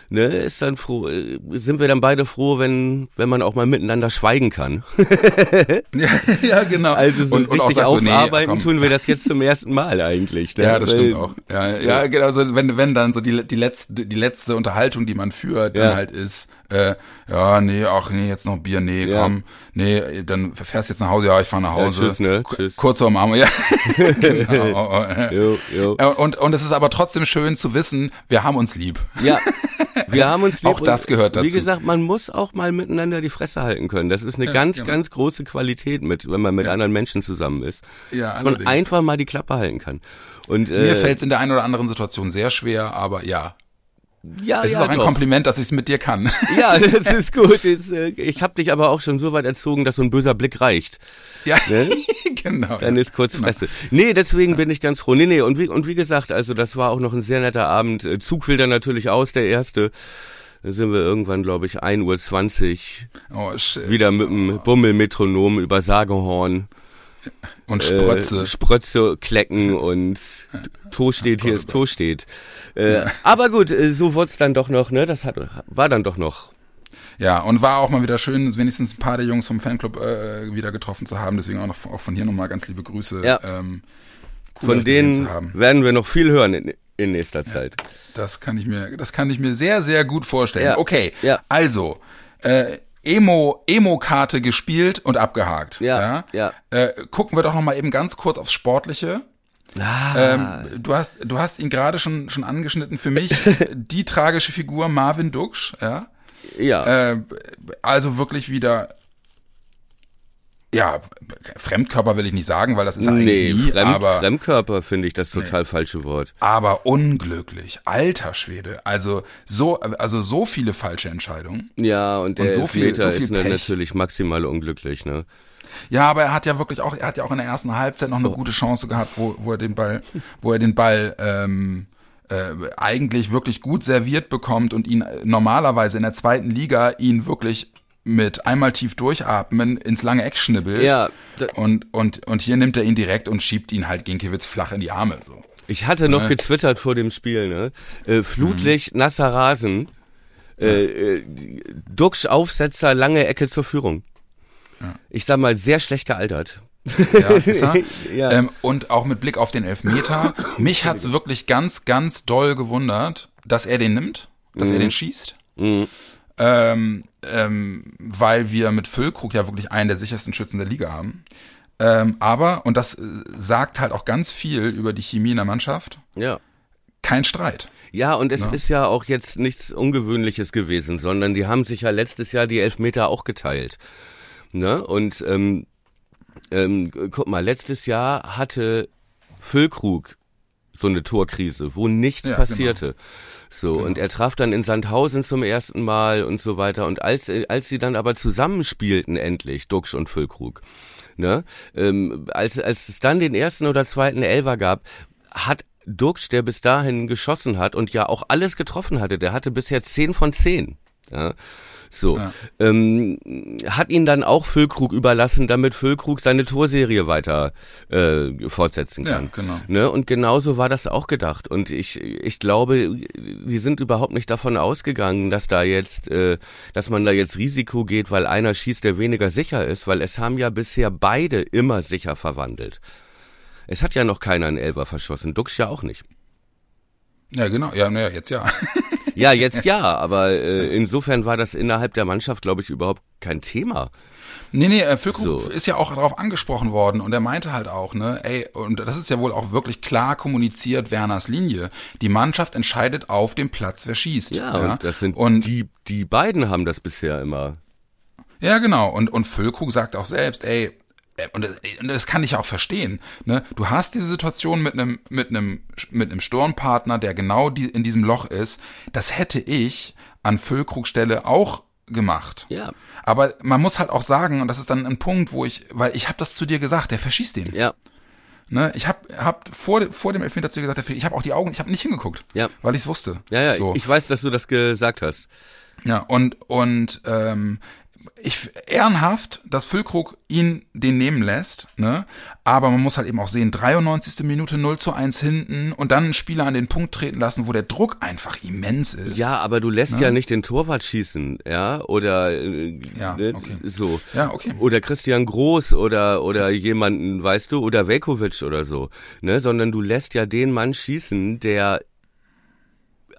ne, ist dann froh, äh, sind wir dann beide froh, wenn, wenn man auch mal miteinander schweigen kann. *laughs* ja, ja, genau. Also so und, und richtig aufarbeiten so, nee, tun wir das jetzt zum ersten Mal eigentlich. Ne? Ja, das Weil, stimmt auch. Ja, ja, genau. So, wenn, wenn dann so die, die letzte, die letzte Unterhaltung, die man führt, ja. dann halt ist, äh, ja, nee, ach nee, jetzt noch Bier, nee, ja. komm, nee, dann fährst jetzt nach Hause, ja, ich fahr nach Hause. Ja, tschüss, ne? Tschüss. Kurz Umarmung, *laughs* ja. genau. jo, jo. Und, und es ist aber trotzdem schön zu wissen, wir haben uns lieb. Ja, *laughs* wir haben uns lieb. auch das gehört dazu. Wie gesagt, man muss auch mal miteinander die Fresse halten können. Das ist eine ja, ganz, genau. ganz große Qualität mit, wenn man mit anderen Menschen zusammen ist. Ja, Dass man einfach mal die Klappe halten kann. Und, Mir äh, fällt es in der einen oder anderen Situation sehr schwer, aber ja, ja, es ja, ist auch ein doch. Kompliment, dass ich es mit dir kann. *laughs* Ja, *laughs* das ist gut. Äh, ich habe dich aber auch schon so weit erzogen, dass so ein böser Blick reicht. Ja, ne? *laughs* genau. Dann ja. ist kurz genau. Fresse. Nee, deswegen ja. bin ich ganz froh. Nee, nee, und wie, und wie gesagt, also das war auch noch ein sehr netter Abend. Äh, Zug will dann natürlich aus, der erste. Da sind wir irgendwann, glaube ich, 1.20 Uhr oh, shit. wieder mit dem Bummelmetronom über Sagehorn und Sprötze. Äh, Sprötze klecken und To steht, hier ist To steht. Äh, ja. Aber gut, äh, so wurde es dann doch noch, ne? Das hat, war dann doch noch. Ja, und war auch mal wieder schön, wenigstens ein paar der Jungs vom Fanclub äh, wieder getroffen zu haben. Deswegen auch, noch, auch von hier nochmal ganz liebe Grüße. Ja. Ähm, cool, von denen werden wir noch viel hören in, in nächster ja, Zeit. Das kann ich mir, das kann ich mir sehr, sehr gut vorstellen. Ja. Okay, also äh, Emo, Emo-Karte gespielt und abgehakt. Ja, ja. ja. Äh, gucken wir doch noch mal eben ganz kurz aufs Sportliche. Ah. Ähm, du hast, du hast ihn gerade schon, schon angeschnitten. Für mich *laughs* die tragische Figur Marvin Duksch, ja. Ja. Äh, also wirklich wieder ja, Fremdkörper will ich nicht sagen, weil das ist eigentlich nee, nie, Fremd, aber Fremdkörper finde ich das total nee. falsche Wort. Aber unglücklich, alter Schwede, also so also so viele falsche Entscheidungen. Ja, und der und so viel, so viel ist Pech. natürlich maximal unglücklich, ne? Ja, aber er hat ja wirklich auch, er hat ja auch in der ersten Halbzeit noch eine oh. gute Chance gehabt, wo, wo er den Ball, wo er den Ball ähm, äh, eigentlich wirklich gut serviert bekommt und ihn normalerweise in der zweiten Liga ihn wirklich mit einmal tief durchatmen ins lange Eck schnibbelt. Ja. Und, und, und hier nimmt er ihn direkt und schiebt ihn halt Ginkiewicz flach in die Arme. So. Ich hatte noch Ne? getwittert vor dem Spiel, ne? Äh, Flutlicht, Mhm. nasser Rasen, äh, äh, Duxch Aufsetzer, lange Ecke zur Führung. Ich sag mal, sehr schlecht gealtert. Ja, ist er? *laughs* Ja. ähm, und auch mit Blick auf den Elfmeter. Mich hat's wirklich ganz, ganz doll gewundert, dass er den nimmt, dass Mhm. er den schießt. Ähm, ähm, weil wir mit Füllkrug ja wirklich einen der sichersten Schützen der Liga haben. Ähm, aber, und das äh, sagt halt auch ganz viel über die Chemie in der Mannschaft, Ja. kein Streit. Ja, und es Ja. ist ja auch jetzt nichts Ungewöhnliches gewesen, sondern die haben sich ja letztes Jahr die Elfmeter auch geteilt. Ne? Und ähm, ähm, guck mal, letztes Jahr hatte Füllkrug so eine Torkrise, wo nichts Ja, passierte. So, und er traf dann in Sandhausen zum ersten Mal und so weiter. Und als, als sie dann aber zusammenspielten endlich, Duxch und Füllkrug, ne, ähm, als, als es dann den ersten oder zweiten Elfer gab, hat Duxch, der bis dahin geschossen hat und ja auch alles getroffen hatte, der hatte bisher 10 von 10. Ja, so. Ja. Ähm, hat ihn dann auch Füllkrug überlassen, damit Füllkrug seine Torserie weiter äh, fortsetzen Ja, kann. genau. Ne? Und genauso war das auch gedacht. Und ich, ich glaube, die sind überhaupt nicht davon ausgegangen, dass da jetzt, äh, dass man da jetzt Risiko geht, weil einer schießt, der weniger sicher ist, weil es haben ja bisher beide immer sicher verwandelt. Es hat ja noch keiner einen Elber verschossen, Dux ja auch nicht. Ja, genau. Ja, naja, jetzt ja. *laughs* Ja, jetzt ja, aber äh, insofern war das innerhalb der Mannschaft, glaube ich, überhaupt kein Thema. Nee, nee, äh, Füllkrug So. ist ja auch darauf angesprochen worden und er meinte halt auch, ne, ey, und das ist ja wohl auch wirklich klar kommuniziert, Werners Linie. Die Mannschaft entscheidet auf dem Platz, wer schießt. Ja, und das sind und die, die beiden haben das bisher immer. Ja, genau. Und, und Füllkrug sagt auch selbst, ey, und das, und das kann ich auch verstehen. Ne? Du hast diese Situation mit einem mit einem mit einem Sturmpartner, der genau die, in diesem Loch ist. Das hätte ich an Füllkrugs Stelle auch gemacht. Ja. Aber man muss halt auch sagen, und das ist dann ein Punkt, wo ich, weil ich habe das zu dir gesagt, der verschießt den. Ja, Ne? Ich habe hab vor, vor dem Elfmeter zu dir gesagt, ich habe auch die Augen, ich habe nicht hingeguckt, Ja. weil ich es wusste. ja, ja. So. Ich weiß, dass du das gesagt hast. Ja, und, und ähm, ich ehrenhaft, dass Füllkrug ihn den nehmen lässt, ne? Aber man muss halt eben auch sehen, 93. Minute 0 zu 1 hinten und dann einen Spieler an den Punkt treten lassen, wo der Druck einfach immens ist. Ja, aber du lässt ja nicht den Torwart schießen, ja, oder äh, Ja, ne, okay. so. Ja, okay. Oder Christian Groß oder oder jemanden, weißt du, oder Velkovic oder so, ne, sondern du lässt ja den Mann schießen, der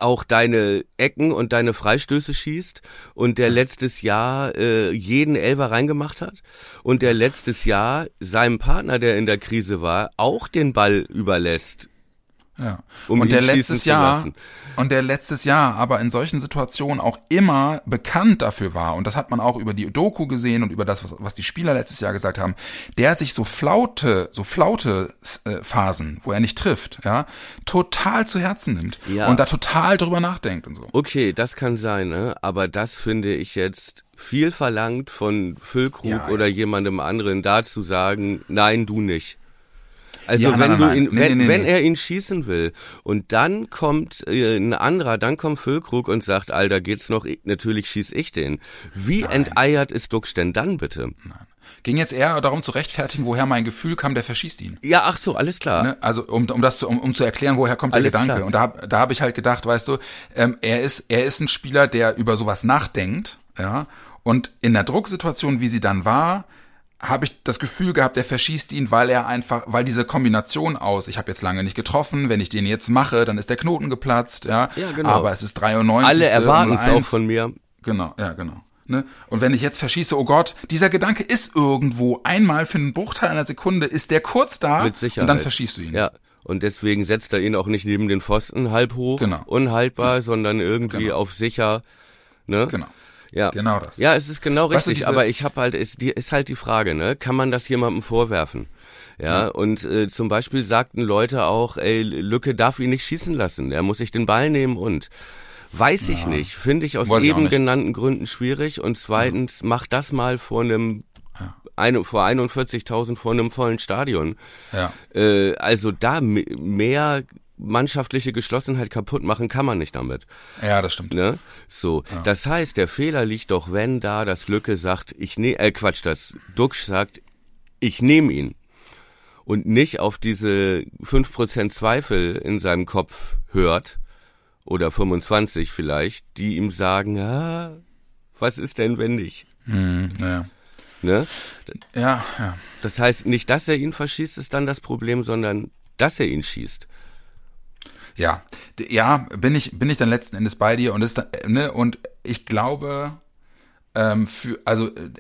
auch deine Ecken und deine Freistöße schießt und der letztes Jahr äh, jeden Elfer reingemacht hat und der letztes Jahr seinem Partner, der in der Krise war, auch den Ball überlässt. Ja. Um und der letztes Jahr und der letztes Jahr aber in solchen Situationen auch immer bekannt dafür war und das hat man auch über die Doku gesehen und über das was, was die Spieler letztes Jahr gesagt haben, der sich so flaute, so flaute äh, Phasen, wo er nicht trifft, ja, total zu Herzen nimmt Ja. und da total drüber nachdenkt und so. Okay, das kann sein, ne? aber das finde ich jetzt viel verlangt von Füllkrug ja. oder jemandem anderen, da zu sagen, nein, du nicht. Also Ja, wenn nein, nein, du nein. ihn, Nee, wenn, wenn er ihn schießen will und dann kommt äh, ein anderer, dann kommt Füllkrug und sagt, Alter, geht's noch? Ich, natürlich schieß ich den. Wie enteiert ist Duxch denn dann bitte? Ging jetzt eher darum zu rechtfertigen, woher mein Gefühl kam, der verschießt ihn. Ja, ach so, alles klar. Ne? Also um, um das zu, um, um zu erklären, woher kommt der Alles Gedanke. klar. Und da, hab- da habe ich halt gedacht, weißt du, ähm, er ist er ist ein Spieler, der über sowas nachdenkt, ja. Und in der Drucksituation, wie sie dann war, habe ich das Gefühl gehabt, der verschießt ihn, weil er einfach, weil diese Kombination aus, ich habe jetzt lange nicht getroffen, wenn ich den jetzt mache, dann ist der Knoten geplatzt, ja. Ja, genau. Aber es ist 93. Alle erwarten es 01. auch von mir. Genau, ja, genau. Ne? Und wenn ich jetzt verschieße, oh Gott, dieser Gedanke ist irgendwo einmal für einen Bruchteil einer Sekunde, ist der kurz da Mit Sicherheit. und dann verschießt du ihn. Ja. Und deswegen setzt er ihn auch nicht neben den Pfosten halb hoch, Genau. unhaltbar, sondern irgendwie Genau. auf sicher. Ne? Genau. Ja. Genau das. Ja, es ist genau richtig, diese- aber ich habe halt, ist, die, ist halt die Frage, ne? Kann man das jemandem vorwerfen? Ja, und äh, zum Beispiel sagten Leute auch, ey, Lücke darf ihn nicht schießen lassen, er muss sich den Ball nehmen und. Weiß ich nicht, finde ich aus Weiß ich eben nicht. genannten Gründen schwierig und zweitens, mach das mal vor einem, eine, vor 41.000 vor einem vollen Stadion. Ja. Äh, also da mehr mannschaftliche Geschlossenheit kaputt machen kann man nicht damit. Ja, das stimmt. Ne? So, ja. das heißt, der Fehler liegt doch, wenn da das Lücke sagt, ich ne, äh Quatsch, das Duxch sagt, ich nehme ihn und nicht auf diese fünf Prozent Zweifel in seinem Kopf hört oder 25 vielleicht, die ihm sagen, ah, was ist denn, wenn nicht? Hm, ja. Ne? Ja, ja. Das heißt, nicht, dass er ihn verschießt, ist dann das Problem, sondern dass er ihn schießt. Ja, ja, bin ich, bin ich dann letzten Endes bei dir und ist, ne, und ich glaube, ähm, für, also, äh,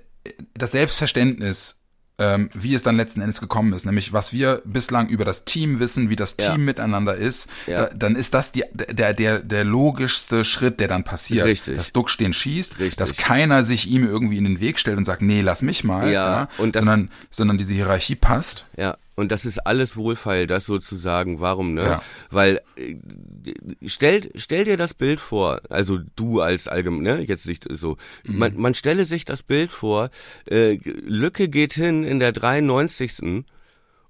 das Selbstverständnis ähm, wie es dann letzten Endes gekommen ist, nämlich was wir bislang über das Team wissen, wie das Team ja. miteinander ist, ja. äh, dann ist das die, der, der, der logischste Schritt, der dann passiert. Richtig. Dass Duck stehen schießt, Richtig. dass keiner sich ihm irgendwie in den Weg stellt und sagt, nee, lass mich mal, ja, ja und sondern, sondern diese Hierarchie passt. Ja, und das ist alles wohlfeil, das sozusagen. Warum, ne? Ja. Weil äh, stell, stell dir das Bild vor, also du als allgemein, ne, jetzt nicht so. Mhm. Man, man stelle sich das Bild vor, äh, Lücke geht hin in der 93.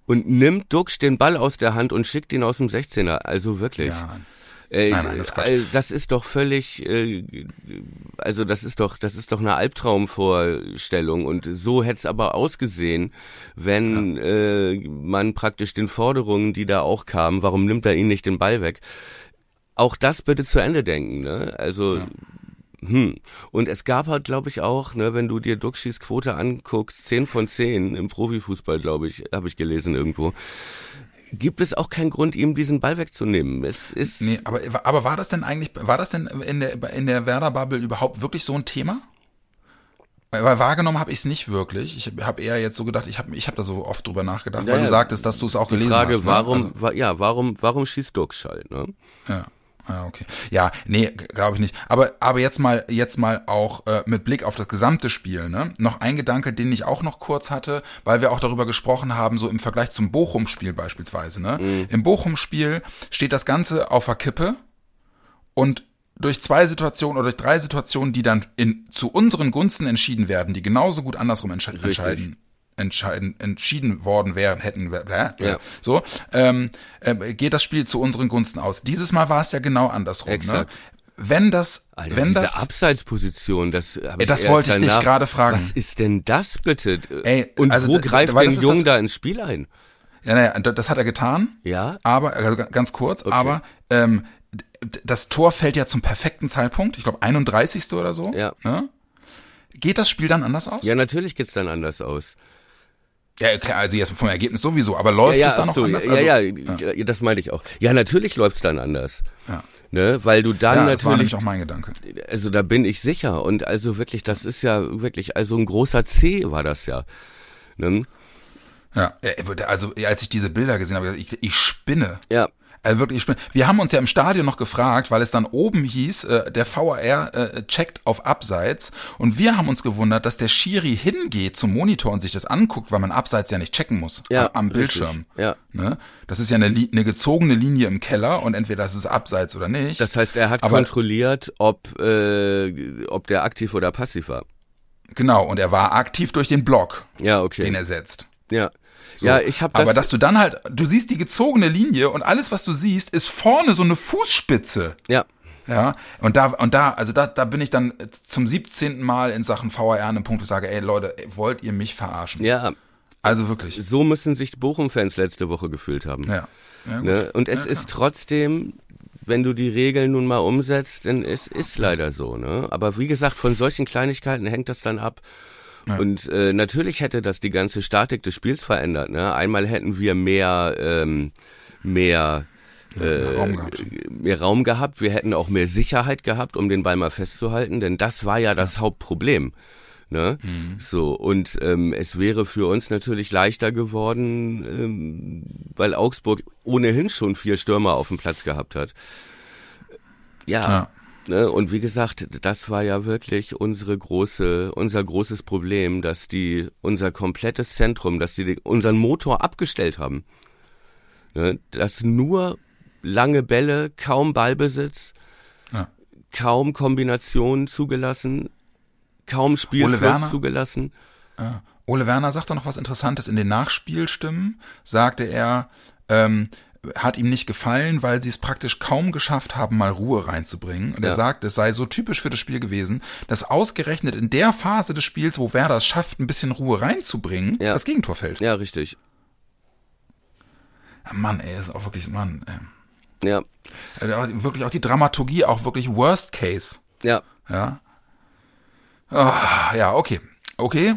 und nimmt Dux den Ball aus der Hand und schickt ihn aus dem 16er. Also wirklich. Ja. Äh, nein, nein, das, äh, das, ist doch völlig, äh, also das ist doch, das ist doch eine Albtraumvorstellung und so hätte es aber ausgesehen, wenn ja. äh, man praktisch den Forderungen, die da auch kamen, warum nimmt er ihn nicht den Ball weg? Auch das bitte zu Ende denken, ne? Also ja. Hm. Und es gab halt, glaube ich, auch, ne, wenn du dir Duxchis Quote anguckst, 10 von 10 im Profifußball, glaube ich, habe ich gelesen irgendwo gibt es auch keinen Grund, ihm diesen Ball wegzunehmen. Es ist nee, aber, aber war das denn eigentlich, war das denn in der, in der Werder-Bubble überhaupt wirklich so ein Thema? Weil wahrgenommen habe ich es nicht wirklich. Ich habe eher jetzt so gedacht, ich habe ich hab da so oft drüber nachgedacht, ja, weil du sagtest, dass du es auch gelesen Frage, hast. Die ne? Frage, warum, also, ja, warum, warum schießt Dux halt, ne? Ja. Ja, okay. Ja, nee, glaube ich nicht. Aber aber jetzt mal jetzt mal auch äh, mit Blick auf das gesamte Spiel, ne? Noch ein Gedanke, den ich auch noch kurz hatte, weil wir auch darüber gesprochen haben, so im Vergleich zum Bochum-Spiel beispielsweise, ne? Mhm. Im Bochum-Spiel steht das Ganze auf der Kippe und durch zwei Situationen oder durch drei Situationen, die dann in, zu unseren Gunsten entschieden werden, die genauso gut andersrum entsche Richtig. Entscheiden entschieden worden wären, hätten, äh, ja. so, ähm, äh, geht das Spiel zu unseren Gunsten aus. Dieses Mal war es ja genau andersrum. Ne? Exakt. Ne? Wenn das, Alter, wenn diese das, Abseitsposition, das, hab ey, das wollte ich dich gerade fragen. Was ist denn das bitte? Ey, und also, wo greift denn Jung da ins Spiel ein? Ja, naja, das hat er getan. Ja. Aber also ganz kurz, Okay. aber ähm, das Tor fällt ja zum perfekten Zeitpunkt. Ich glaube 31. oder so. Ja. Ne? Geht das Spiel dann anders aus? Ja, natürlich geht's dann anders aus. Ja, klar, also jetzt vom Ergebnis sowieso, aber läuft ja, ja, es dann noch so, anders? Ja, also, ja, ja, das meinte ich auch. Ja, natürlich läuft's dann anders. Ja. Ne, weil du dann ja, das war natürlich nämlich auch mein Gedanke. also da bin ich sicher und also wirklich, das ist ja wirklich, also ein großer C war das ja. Ne? Ja, äh, also als ich diese Bilder gesehen habe, ich, ich spinne. Ja, Also wirklich. Wir haben uns ja im Stadion noch gefragt, weil es dann oben hieß, äh, der VAR äh, checkt auf Abseits und wir haben uns gewundert, dass der Schiri hingeht zum Monitor und sich das anguckt, weil man Abseits ja nicht checken muss Ja, am richtig. Bildschirm. Ja. Ne? Das ist ja eine, eine gezogene Linie im Keller und entweder ist es Abseits oder nicht. das heißt, er hat Aber- kontrolliert, ob äh, ob der aktiv oder passiv war. genau, und er war aktiv durch den Block, Ja, okay. den er setzt. ja. So. Ja, ich habe das Aber dass du dann halt, du siehst die gezogene Linie und alles, was du siehst, ist vorne so eine Fußspitze. ja. Ja, und da, und da, also da, da bin ich dann zum 17. Mal in Sachen VAR an einem Punkt, wo ich sage, ey Leute, wollt ihr mich verarschen? Ja, Also wirklich. so müssen sich Bochum-Fans letzte Woche gefühlt haben. Ja. ja. Ne? Und es Ja, ist trotzdem, wenn du die Regeln nun mal umsetzt, dann es ist leider so. Ne? Aber wie gesagt, von solchen Kleinigkeiten hängt das dann ab. Ja. Und äh, natürlich hätte das die ganze Statik des Spiels verändert. Ne? Einmal hätten wir mehr, ähm, mehr mehr Raum gehabt. mehr Raum gehabt. Wir hätten auch mehr Sicherheit gehabt, um den Ball mal festzuhalten, denn das war ja das Hauptproblem. Ne? Mhm. So, und ähm, es wäre für uns natürlich leichter geworden, ähm, weil Augsburg ohnehin schon vier Stürmer auf dem Platz gehabt hat. Ja, Ja. Ne? Und wie gesagt, das war ja wirklich unsere große, unser großes Problem, dass die unser komplettes Zentrum, dass sie die, unseren Motor abgestellt haben. Ne? Dass nur lange Bälle, kaum Ballbesitz, Ja. kaum Kombinationen zugelassen, kaum Spielfluss zugelassen. Ja. Ole Werner sagt doch noch was Interessantes. In den Nachspielstimmen sagte er, ähm, hat ihm nicht gefallen, weil sie es praktisch kaum geschafft haben, mal Ruhe reinzubringen. Und er Ja. sagt, es sei so typisch für das Spiel gewesen, dass ausgerechnet in der Phase des Spiels, wo Werder es schafft, ein bisschen Ruhe reinzubringen, Ja. das Gegentor fällt. Ja, richtig. Mann, ey, ist auch wirklich, Mann, ey. Ja, Also wirklich auch die Dramaturgie, auch wirklich Worst Case. ja. Ja. Ah, ja, okay. Okay.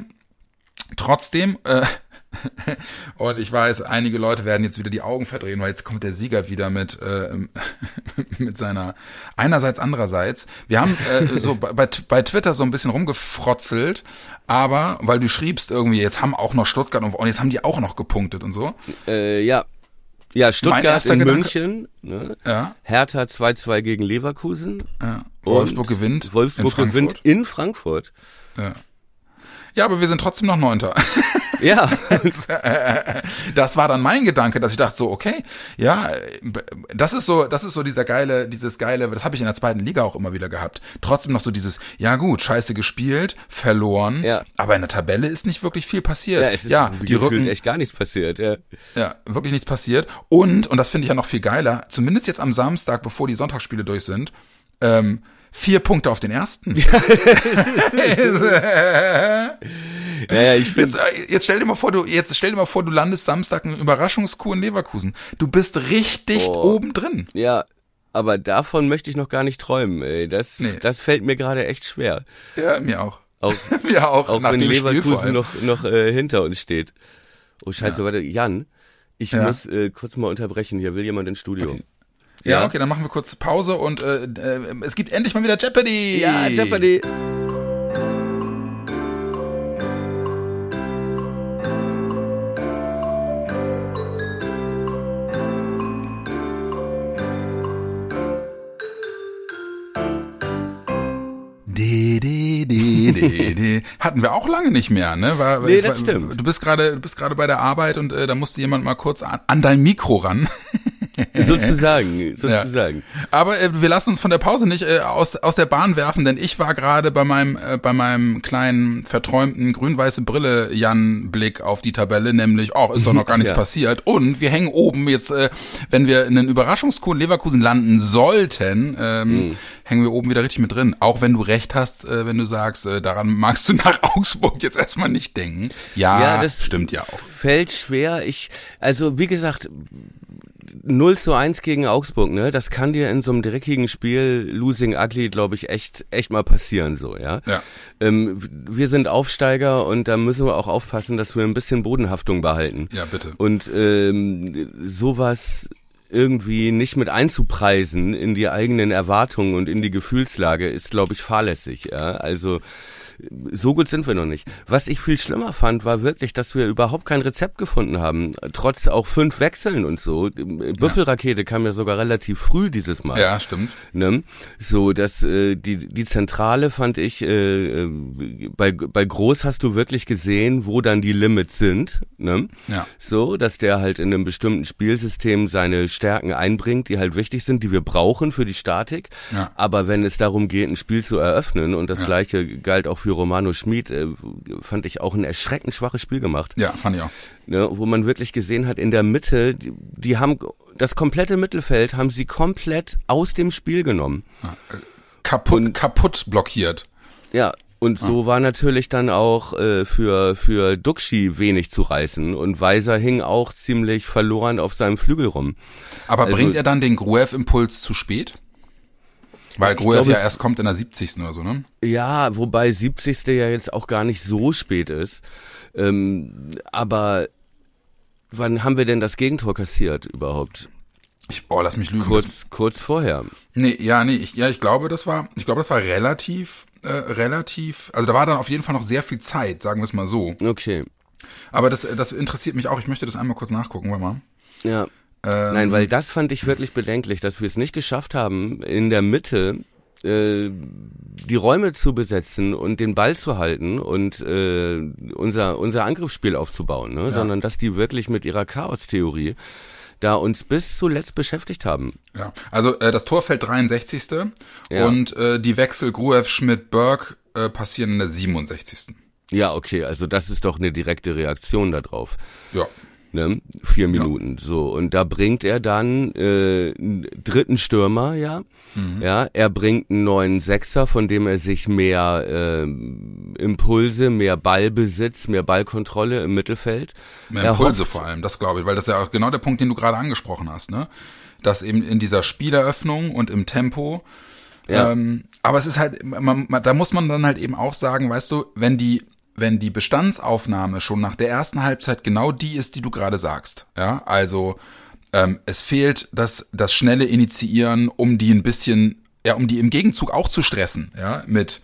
Trotzdem, äh, *laughs* und ich weiß, einige Leute werden jetzt wieder die Augen verdrehen, weil jetzt kommt der Siegert wieder mit, äh, *laughs* mit seiner einerseits, andererseits. Wir haben äh, so bei, bei Twitter so ein bisschen rumgefrotzelt, aber weil du schriebst irgendwie, jetzt haben auch noch Stuttgart und, und jetzt haben die auch noch gepunktet und so. Äh, ja. Ja, Stuttgart in Gedanke- München, ne? Ja. Hertha 2-2 gegen Leverkusen. ja. Wolfsburg gewinnt. Wolfsburg in gewinnt in Frankfurt. Ja, aber wir sind trotzdem noch Neunter. *laughs* Ja, *laughs* das war dann mein Gedanke, dass ich dachte so, okay, ja, das ist so, das ist so dieser geile, dieses geile, das habe ich in der zweiten Liga auch immer wieder gehabt. Trotzdem noch so dieses, ja gut, scheiße gespielt, verloren, Ja. aber in der Tabelle ist nicht wirklich viel passiert. ja, es ist ja die Rücken, echt gar nichts passiert, ja. ja, wirklich nichts passiert. Und, und das finde ich ja noch viel geiler, zumindest jetzt am Samstag, bevor die Sonntagsspiele durch sind, ähm, vier Punkte auf den ersten. *laughs* *laughs* Ja, ja, ich Jetzt, äh, jetzt stell dir mal vor, du jetzt stell dir mal vor, du landest Samstag einen Überraschungskuh in Leverkusen. Du bist richtig Oh. oben drin. ja, aber davon möchte ich noch gar nicht träumen, ey. Das, Nee. das fällt mir gerade echt schwer. Ja, mir auch. Auch, *laughs* Mir auch. auch wenn Leverkusen noch, noch äh, hinter uns steht. Oh scheiße, warte, Jan, ich Ja. muss äh, kurz mal unterbrechen, hier will jemand ins Studio. Ja, Ja. okay, dann machen wir kurz Pause und äh, äh, es gibt endlich mal wieder Jeopardy. Ja, Jeopardy. De. Hatten wir auch lange nicht mehr, ne? War, Nee, das war, stimmt. Du bist gerade, du bist gerade bei der Arbeit und äh, da musste jemand mal kurz an, an dein Mikro ran. *laughs* Sozusagen, sozusagen. Aber äh, wir lassen uns von der Pause nicht äh, aus, aus der Bahn werfen, denn ich war gerade bei meinem äh, bei meinem kleinen verträumten grün-weiße Brille Jan Blick auf die Tabelle, nämlich oh, ist doch noch gar *laughs* nichts Ja. passiert und wir hängen oben jetzt äh, wenn wir in einen Überraschungskuh in Leverkusen landen sollten, ähm, Mhm. hängen wir oben wieder richtig mit drin, auch wenn du recht hast, äh, wenn du sagst, äh, daran magst du nach *laughs* Augsburg jetzt erstmal nicht denken. Ja, Ja, das stimmt ja auch. Fällt schwer. Ich, also wie gesagt, 0 zu 1 gegen Augsburg, ne? Das kann dir in so einem dreckigen Spiel, losing ugly, glaube ich, echt, echt mal passieren, so, ja. Ja. Ähm, wir sind Aufsteiger und da müssen wir auch aufpassen, dass wir ein bisschen Bodenhaftung behalten. Ja, bitte. Und ähm, sowas irgendwie nicht mit einzupreisen in die eigenen Erwartungen und in die Gefühlslage ist, glaube ich, fahrlässig. Ja? Also so gut sind wir noch nicht. Was ich viel schlimmer fand, war wirklich, dass wir überhaupt kein Rezept gefunden haben. Trotz auch fünf Wechseln und so. Büffelrakete kam ja sogar relativ früh dieses Mal. Ja, stimmt. Ne? So, dass äh, die die Zentrale fand ich äh, äh, bei bei Groß hast du wirklich gesehen, wo dann die Limits sind. Ne? Ja. So, dass der halt in einem bestimmten Spielsystem seine Stärken einbringt, die halt wichtig sind, die wir brauchen für die Statik. Ja. Aber wenn es darum geht, ein Spiel zu eröffnen und das Ja. gleiche galt auch für Romano Schmid, äh, fand ich auch ein erschreckend schwaches Spiel gemacht Ja, fand ich auch. ne, wo man wirklich gesehen hat, in der Mitte, die, die haben das komplette Mittelfeld haben sie komplett aus dem Spiel genommen. Kaputt, kaputt blockiert. Ja, und so war natürlich dann auch äh, für für Duxi wenig zu reißen und Weiser hing auch ziemlich verloren auf seinem Flügel rum. Aber Also- bringt er dann den Gruev-Impuls zu spät? Weil glaube, ja erst kommt in der 70. oder so, ne? Ja, wobei 70. ja jetzt auch gar nicht so spät ist. Ähm, aber wann haben wir denn das Gegentor kassiert überhaupt? Ich, oh, lass mich lügen. Das, Kurz kurz vorher. nee, ja, nee, ich, ja, ich glaube, das war, ich glaube, das war relativ, äh, relativ, also da war dann auf jeden Fall noch sehr viel Zeit, sagen wir es mal so. Okay. Aber das, das interessiert mich auch. Ich möchte das einmal kurz nachgucken, warte mal. Ja. Ähm, Nein, weil das fand ich wirklich bedenklich, dass wir es nicht geschafft haben, in der Mitte äh, die Räume zu besetzen und den Ball zu halten und äh, unser unser Angriffsspiel aufzubauen, ne? sondern dass die wirklich mit ihrer Chaos-Theorie da uns bis zuletzt beschäftigt haben. Ja, also äh, das Tor fällt 63. Ja. und äh, die Wechsel Gruev, Schmidt, Berg äh, passieren in der 67. Ja, okay, also das ist doch eine direkte Reaktion darauf. Ja. Ne? Vier Minuten. Ja. So. Und da bringt er dann äh, einen dritten Stürmer, ja. Mhm. Ja, er bringt einen neuen Sechser, von dem er sich mehr äh, Impulse, mehr Ballbesitz, mehr Ballkontrolle im Mittelfeld. Mehr Impulse vor allem, das glaube ich, weil das ist ja auch genau der Punkt, den du gerade angesprochen hast, ne? Dass eben in dieser Spieleröffnung und im Tempo ja. Ähm, aber es ist halt, man, man, da muss man dann halt eben auch sagen, weißt du, wenn die wenn die Bestandsaufnahme schon nach der ersten Halbzeit genau die ist, die du gerade sagst. Ja, also ähm, es fehlt das, das schnelle Initiieren, um die ein bisschen, ja, um die im Gegenzug auch zu stressen, ja, mit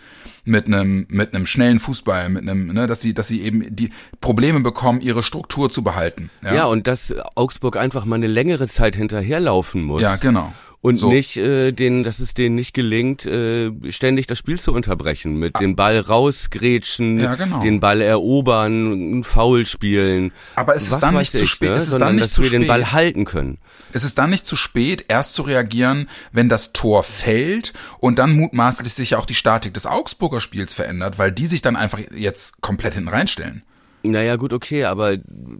mit einem mit einem schnellen Fußball, mit einem, ne, dass sie dass sie eben die Probleme bekommen, ihre Struktur zu behalten. Ja, ja und dass Augsburg einfach mal eine längere Zeit hinterherlaufen muss. Ja, genau und so. nicht äh, denen, dass es denen nicht gelingt, äh, ständig das Spiel zu unterbrechen, mit ah. den Ball rausgrätschen, ja, genau. den Ball erobern, Foul spielen. Aber es ist dann nicht ich, zu spät, ne? es ist Sondern, dann nicht dass zu wir spät. den Ball halten können. Es ist dann nicht zu spät, erst zu reagieren, wenn das Tor fällt und dann mutmaßlich sich auch die Statik des Augsburger Spiels verändert, weil die sich dann einfach jetzt komplett hinten reinstellen. Naja, gut, okay, aber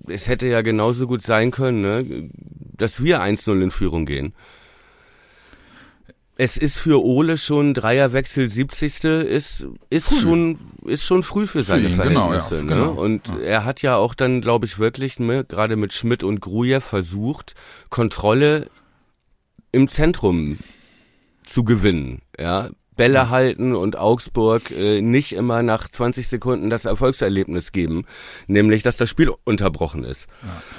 es hätte ja genauso gut sein können, ne, dass wir 1-0 in Führung gehen. Es ist für Ole schon Dreierwechsel 70. ist ist früh. schon ist schon früh für seine für genau, Verhältnisse. Genau, ja, ne? genau. Und ja. er hat ja auch dann, glaube ich, wirklich ne, gerade mit Schmidt und Grujer versucht, Kontrolle im Zentrum zu gewinnen. Ja, Bälle ja. halten und Augsburg äh, nicht immer nach 20 Sekunden das Erfolgserlebnis geben, nämlich dass das Spiel unterbrochen ist.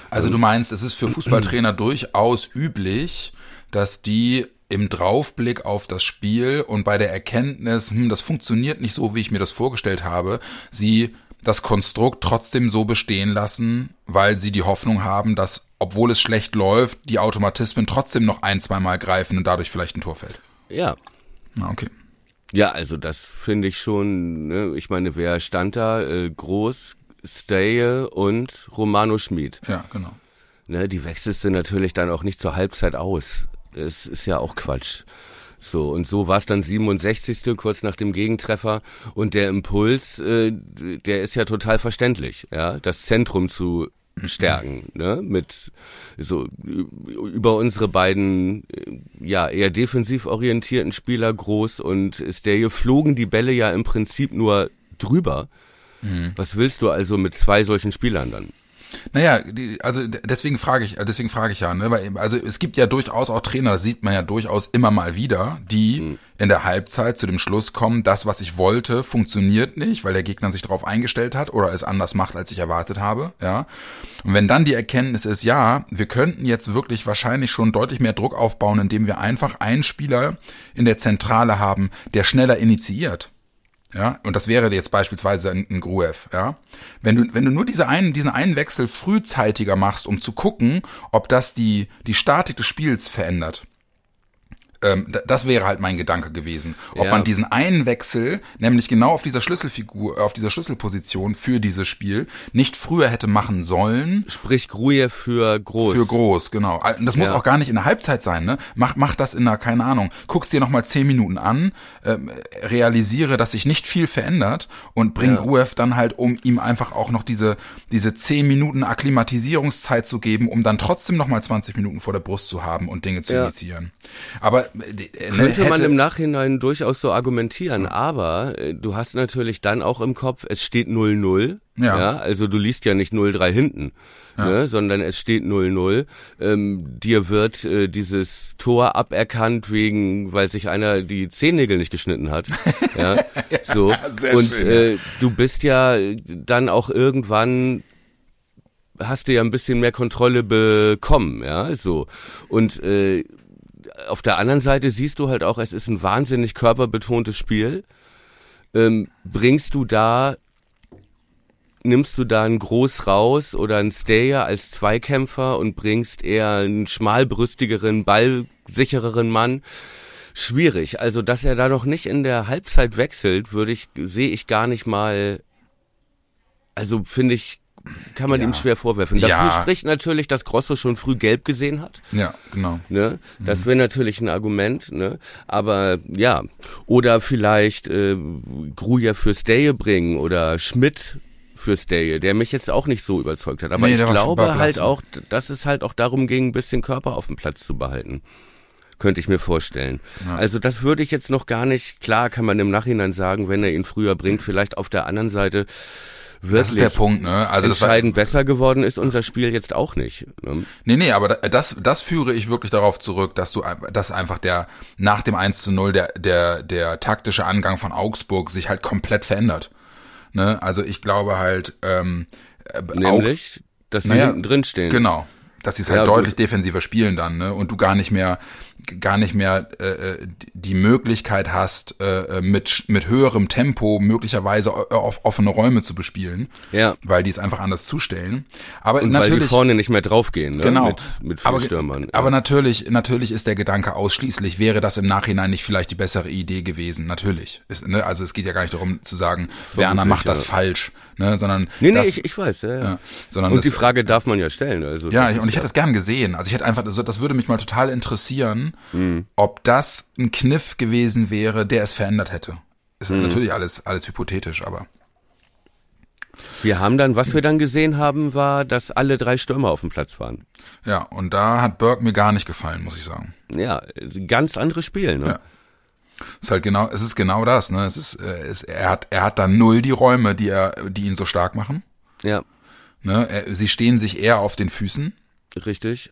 Also du meinst, es ist für Fußballtrainer *clears throat* durchaus üblich, dass die im Draufblick auf das Spiel und bei der Erkenntnis, hm, das funktioniert nicht so, wie ich mir das vorgestellt habe, sie das Konstrukt trotzdem so bestehen lassen, weil sie die Hoffnung haben, dass, obwohl es schlecht läuft, die Automatismen trotzdem noch ein, zweimal greifen und dadurch vielleicht ein Tor fällt. Ja. Na, okay. Ja, also das finde ich schon, ne? ich meine, wer stand da? Äh, Groß, Steje und Romano Schmid. Ja, genau. Ne, die wechselst du natürlich dann auch nicht zur Halbzeit aus. Das ist ja auch Quatsch. So, und so war es dann 67. kurz nach dem Gegentreffer. Und der Impuls, äh, der ist ja total verständlich, ja, das Zentrum zu stärken, *laughs* ne, mit so über unsere beiden äh, ja eher defensiv orientierten Spieler groß und ist der hier flogen die Bälle ja im Prinzip nur drüber. Mhm. Was willst du also mit zwei solchen Spielern dann? Naja, die, also deswegen frage ich, deswegen frage ich ja, ne, weil also es gibt ja durchaus auch Trainer, das sieht man ja durchaus immer mal wieder, die mhm. in der Halbzeit zu dem Schluss kommen, das, was ich wollte, funktioniert nicht, weil der Gegner sich darauf eingestellt hat oder es anders macht, als ich erwartet habe, ja. Und wenn dann die Erkenntnis ist, ja, wir könnten jetzt wirklich wahrscheinlich schon deutlich mehr Druck aufbauen, indem wir einfach einen Spieler in der Zentrale haben, der schneller initiiert ja, und das wäre jetzt beispielsweise ein, ein Gruev, ja. Wenn du, wenn du nur diese einen, diesen einen Wechsel frühzeitiger machst, um zu gucken, ob das die, die Statik des Spiels verändert, ähm, das wäre halt mein Gedanke gewesen. Ob ja. man diesen einen Wechsel, nämlich genau auf dieser Schlüsselfigur, auf dieser Schlüsselposition für dieses Spiel, nicht früher hätte machen sollen. Sprich Gruje für groß. Für groß, genau. Das muss ja. auch gar nicht in der Halbzeit sein, ne? Mach, mach das in einer, keine Ahnung, guckst dir nochmal zehn Minuten an, äh, realisiere, dass sich nicht viel verändert und bring ja. Gruev dann halt, um ihm einfach auch noch diese, diese zehn Minuten Akklimatisierungszeit zu geben, um dann trotzdem nochmal 20 Minuten vor der Brust zu haben und Dinge zu ja. initiieren. Aber Könnte man im Nachhinein durchaus so argumentieren, aber äh, du hast natürlich dann auch im Kopf, es steht 0-0. Ja. ja. Also du liest ja nicht 0-3 hinten, ja. ne, sondern es steht 0-0. Ähm, dir wird äh, dieses Tor aberkannt wegen, weil sich einer die Zehennägel nicht geschnitten hat. *laughs* ja, so. Und schön, äh, du bist ja dann auch irgendwann hast du ja ein bisschen mehr Kontrolle bekommen, ja, so. Und äh, auf der anderen Seite siehst du halt auch, es ist ein wahnsinnig körperbetontes Spiel. Ähm, bringst du da, nimmst du da einen Groß raus oder einen Stayer als Zweikämpfer und bringst eher einen schmalbrüstigeren, ballsichereren Mann? Schwierig. Also, dass er da noch nicht in der Halbzeit wechselt, würde ich, sehe ich gar nicht mal, also finde ich kann man ja. ihm schwer vorwerfen. Dafür ja. spricht natürlich, dass Grosso schon früh gelb gesehen hat. Ja, genau. Ne? Das wäre natürlich ein Argument. Ne? Aber ja, oder vielleicht äh, Gruja für Stay bringen oder Schmidt für Stay, der mich jetzt auch nicht so überzeugt hat. Aber nee, ich glaube halt auch, dass es halt auch darum ging, ein bisschen Körper auf dem Platz zu behalten. Könnte ich mir vorstellen. Ja. Also das würde ich jetzt noch gar nicht, klar kann man im Nachhinein sagen, wenn er ihn früher bringt, vielleicht auf der anderen Seite wirklich das ist der Punkt, ne? Also entscheidend war, besser geworden ist unser Spiel jetzt auch nicht. Ne? Nee, nee, aber das, das führe ich wirklich darauf zurück, dass du, dass einfach der, nach dem 1 zu 0 der, der, der taktische Angang von Augsburg sich halt komplett verändert. Ne? Also ich glaube halt, ähm, äh, Nämlich, dass sie naja, hinten drin stehen. Genau. Dass sie es halt ja, deutlich gut. defensiver spielen dann, ne? Und du gar nicht mehr gar nicht mehr äh, äh, die Möglichkeit hast, äh, mit, mit höherem Tempo möglicherweise auf offene Räume zu bespielen, ja. weil die es einfach anders zustellen. Aber Und natürlich weil die vorne nicht mehr draufgehen, ne? genau. Mit, mit aber, Stürmern. Ja. aber natürlich, natürlich ist der Gedanke ausschließlich, wäre das im Nachhinein nicht vielleicht die bessere Idee gewesen? Natürlich. Ist, ne? Also es geht ja gar nicht darum zu sagen, Vermutlich, Werner macht das falsch, ne? sondern nee, nee, das, ich, ich weiß, ja, ja. ja sondern Und das, die Frage darf man ja stellen. Also ja, und ich hätte es gern gesehen. Also ich hätte einfach, also das würde mich mal total interessieren, mhm. ob das ein Kniff gewesen wäre, der es verändert hätte. Ist mhm. natürlich alles, alles hypothetisch, aber. Wir haben dann, was wir dann gesehen haben, war, dass alle drei Stürmer auf dem Platz waren. Ja, und da hat Burke mir gar nicht gefallen, muss ich sagen. Ja, ganz anderes Spiel, ne? Ja. Ist halt genau, es ist genau das, ne? Es ist, äh, es, er hat, er hat da null die Räume, die er, die ihn so stark machen. Ja. Ne? Er, sie stehen sich eher auf den Füßen. Richtig.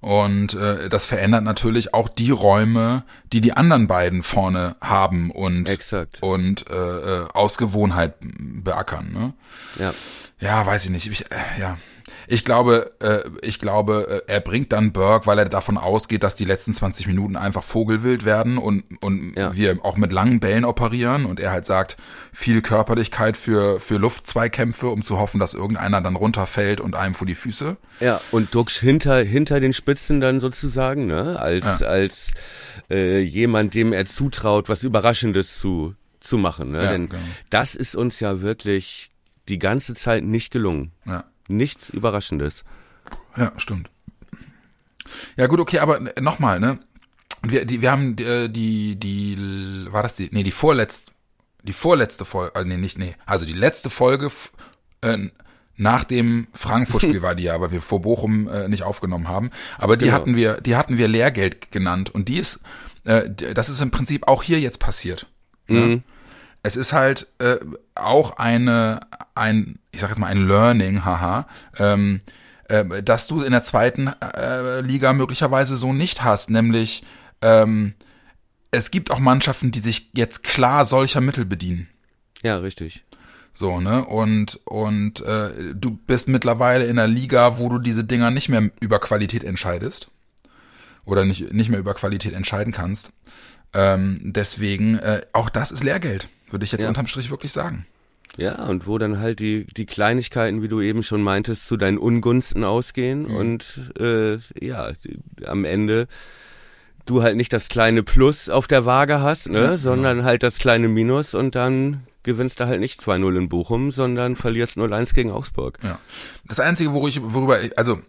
Und äh, das verändert natürlich auch die Räume, die die anderen beiden vorne haben und Exakt. und äh, äh, aus Gewohnheit beackern. Ne? Ja. Ja, weiß ich nicht. Ich, äh, ja, ich glaube, äh, ich glaube, äh, er bringt dann Burke, weil er davon ausgeht, dass die letzten 20 Minuten einfach Vogelwild werden und, und ja. wir auch mit langen Bällen operieren und er halt sagt, viel Körperlichkeit für, für Luftzweikämpfe, um zu hoffen, dass irgendeiner dann runterfällt und einem vor die Füße. Ja, und Dux hinter, hinter den Spitzen dann sozusagen, ne, als, ja. als äh, jemand, dem er zutraut, was Überraschendes zu, zu machen. Ne? Ja, Denn genau. das ist uns ja wirklich die ganze Zeit nicht gelungen. Ja. Nichts Überraschendes. Ja, stimmt. Ja, gut, okay, aber nochmal, ne? Wir, die, wir haben äh, die, die, war das die, nee, die vorletzte, die vorletzte Folge, äh, nee, nicht, nee, also die letzte Folge äh, nach dem Frankfurt-Spiel *laughs* war die ja, weil wir vor Bochum äh, nicht aufgenommen haben. Aber die genau. hatten wir, die hatten wir Lehrgeld genannt und die ist, äh, das ist im Prinzip auch hier jetzt passiert. Ne? Mhm. Es ist halt äh, auch eine, ein, ich sag jetzt mal ein Learning, haha, ähm, äh, dass du in der zweiten äh, Liga möglicherweise so nicht hast, nämlich ähm, es gibt auch Mannschaften, die sich jetzt klar solcher Mittel bedienen. Ja, richtig. So, ne? Und, und äh, du bist mittlerweile in einer Liga, wo du diese Dinger nicht mehr über Qualität entscheidest. Oder nicht, nicht mehr über Qualität entscheiden kannst. Ähm, deswegen, äh, auch das ist Lehrgeld würde ich jetzt ja. unterm Strich wirklich sagen. Ja, und wo dann halt die, die Kleinigkeiten, wie du eben schon meintest, zu deinen Ungunsten ausgehen mhm. und äh, ja, am Ende du halt nicht das kleine Plus auf der Waage hast, ne, ja, genau. sondern halt das kleine Minus und dann gewinnst du halt nicht 2-0 in Bochum, sondern verlierst 0-1 gegen Augsburg. Ja. Das Einzige, worüber ich, worüber ich, also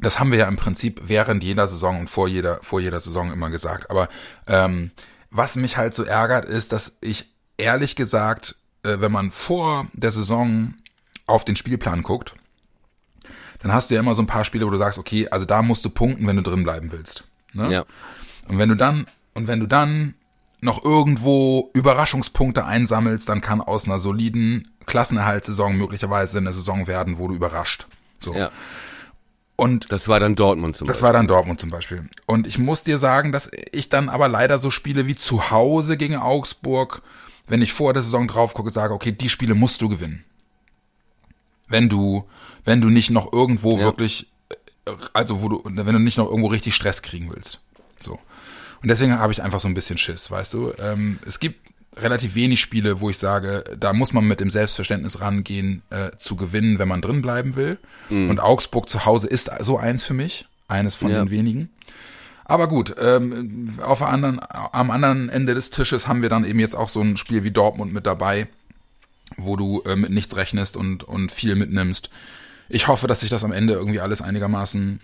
das haben wir ja im Prinzip während jeder Saison und vor jeder, vor jeder Saison immer gesagt. Aber ähm, was mich halt so ärgert, ist, dass ich ehrlich gesagt, äh, wenn man vor der Saison auf den Spielplan guckt, dann hast du ja immer so ein paar Spiele, wo du sagst, okay, also da musst du punkten, wenn du drin bleiben willst. Ne? Ja. Und wenn du dann, und wenn du dann noch irgendwo Überraschungspunkte einsammelst, dann kann aus einer soliden Klassenerhaltssaison möglicherweise eine Saison werden, wo du überrascht. So. Ja. Und das war dann Dortmund zum das Beispiel. Das war dann Dortmund zum Beispiel. Und ich muss dir sagen, dass ich dann aber leider so Spiele wie zu Hause gegen Augsburg wenn ich vor der Saison drauf gucke, sage, okay, die Spiele musst du gewinnen. Wenn du, wenn du nicht noch irgendwo ja. wirklich, äh, also wo du, wenn du nicht noch irgendwo richtig Stress kriegen willst. So. Und deswegen habe ich einfach so ein bisschen Schiss, weißt du. Ähm, es gibt relativ wenig Spiele, wo ich sage, da muss man mit dem Selbstverständnis rangehen, äh, zu gewinnen, wenn man drin bleiben will. Mhm. Und Augsburg zu Hause ist so eins für mich, eines von ja. den wenigen. Aber gut, ähm, auf der anderen, am anderen Ende des Tisches haben wir dann eben jetzt auch so ein Spiel wie Dortmund mit dabei, wo du äh, mit nichts rechnest und, und viel mitnimmst. Ich hoffe, dass sich das am Ende irgendwie alles einigermaßen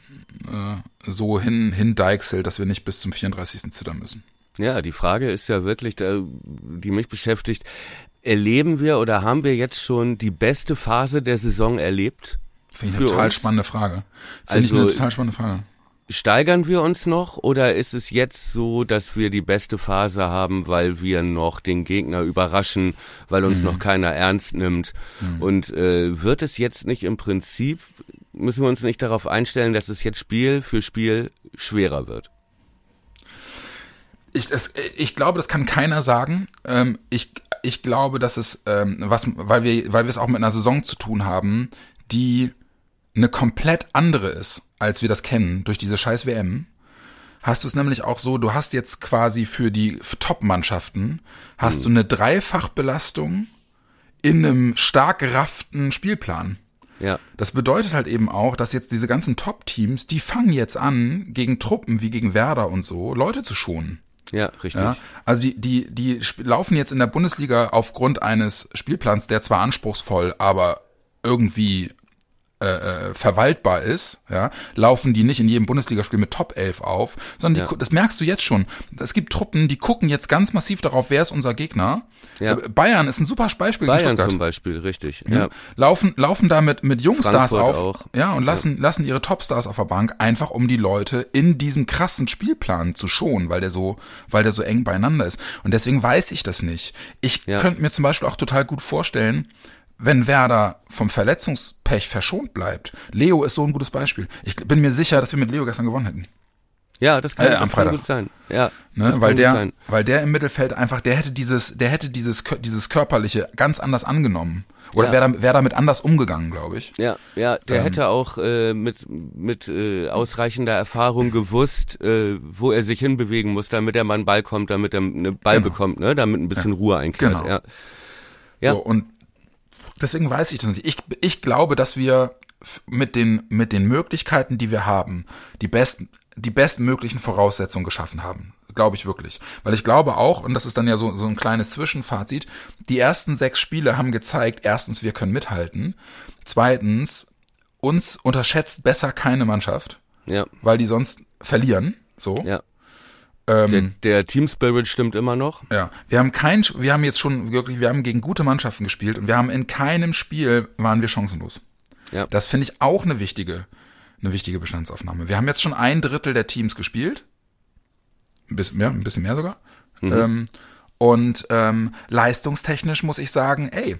äh, so hin, hindeichselt, dass wir nicht bis zum 34. zittern müssen. Ja, die Frage ist ja wirklich, die mich beschäftigt, erleben wir oder haben wir jetzt schon die beste Phase der Saison erlebt? Finde ich eine total uns? spannende Frage. Finde also, ich eine total spannende Frage. Steigern wir uns noch oder ist es jetzt so, dass wir die beste Phase haben, weil wir noch den Gegner überraschen, weil uns mhm. noch keiner ernst nimmt? Mhm. Und äh, wird es jetzt nicht im Prinzip, müssen wir uns nicht darauf einstellen, dass es jetzt Spiel für Spiel schwerer wird? Ich, das, ich glaube, das kann keiner sagen. Ähm, ich, ich glaube, dass es, ähm, was, weil wir, weil wir es auch mit einer Saison zu tun haben, die eine komplett andere ist, als wir das kennen, durch diese scheiß WM, hast du es nämlich auch so, du hast jetzt quasi für die Top-Mannschaften, hast mhm. du eine Dreifachbelastung in einem stark gerafften Spielplan. Ja. Das bedeutet halt eben auch, dass jetzt diese ganzen Top-Teams, die fangen jetzt an, gegen Truppen wie gegen Werder und so, Leute zu schonen. Ja, richtig. Ja, also die, die, die laufen jetzt in der Bundesliga aufgrund eines Spielplans, der zwar anspruchsvoll, aber irgendwie äh, äh, verwaltbar ist, ja, laufen die nicht in jedem Bundesligaspiel mit Top 11 auf, sondern die, ja. das merkst du jetzt schon. Es gibt Truppen, die gucken jetzt ganz massiv darauf, wer ist unser Gegner. Ja. Äh, Bayern ist ein super Beispiel. Bayern zum Beispiel, richtig. Ja. Laufen, laufen da mit, mit Jungstars auf, auch. ja, und lassen, lassen ihre Topstars auf der Bank, einfach um die Leute in diesem krassen Spielplan zu schonen, weil der so, weil der so eng beieinander ist. Und deswegen weiß ich das nicht. Ich könnte mir zum Beispiel auch total gut vorstellen, wenn Werder vom Verletzungspech verschont bleibt. Leo ist so ein gutes Beispiel. Ich bin mir sicher, dass wir mit Leo gestern gewonnen hätten. Ja, das kann, äh, das kann gut sein. Ja, ne, weil der, sein. weil der im Mittelfeld einfach, der hätte dieses, der hätte dieses, dieses körperliche ganz anders angenommen. Oder ja. wäre wär damit anders umgegangen, glaube ich. Ja, ja, der ähm. hätte auch äh, mit mit äh, ausreichender Erfahrung gewusst, äh, wo er sich hinbewegen muss, damit er mal einen Ball kommt, damit er einen Ball genau. bekommt, ne, damit ein bisschen ja. Ruhe einkehrt. Genau. Ja. ja. So, und deswegen weiß ich das nicht. Ich, ich glaube, dass wir mit den, mit den Möglichkeiten, die wir haben, die besten, die bestmöglichen Voraussetzungen geschaffen haben. Glaube ich wirklich. Weil ich glaube auch, und das ist dann ja so, so ein kleines Zwischenfazit, die ersten sechs Spiele haben gezeigt, erstens, wir können mithalten. Zweitens, uns unterschätzt besser keine Mannschaft. Ja. Weil die sonst verlieren. So. Ja. Ähm, der, der Team Spirit stimmt immer noch. Ja, wir haben kein, wir haben jetzt schon wirklich, wir haben gegen gute Mannschaften gespielt und wir haben in keinem Spiel waren wir chancenlos. Ja. Das finde ich auch eine wichtige, eine wichtige Bestandsaufnahme. Wir haben jetzt schon ein Drittel der Teams gespielt, ein bisschen mehr, ein bisschen mehr sogar. Mhm. Ähm, und ähm, leistungstechnisch muss ich sagen, ey,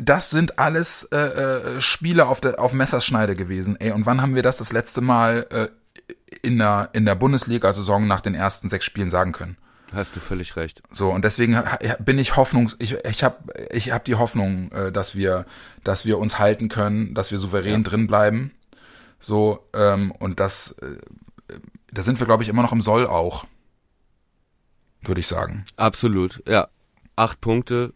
das sind alles äh, äh, Spiele auf der auf Messerschneide gewesen. Ey, und wann haben wir das das letzte Mal äh, in der, in der Bundesliga-Saison nach den ersten sechs Spielen sagen können. Hast du völlig recht. So und deswegen bin ich Hoffnung, ich ich habe ich hab die Hoffnung, äh, dass wir dass wir uns halten können, dass wir souverän ja. drin bleiben. So ähm, und das äh, da sind wir glaube ich immer noch im Soll auch. Würde ich sagen. Absolut. Ja. Acht Punkte,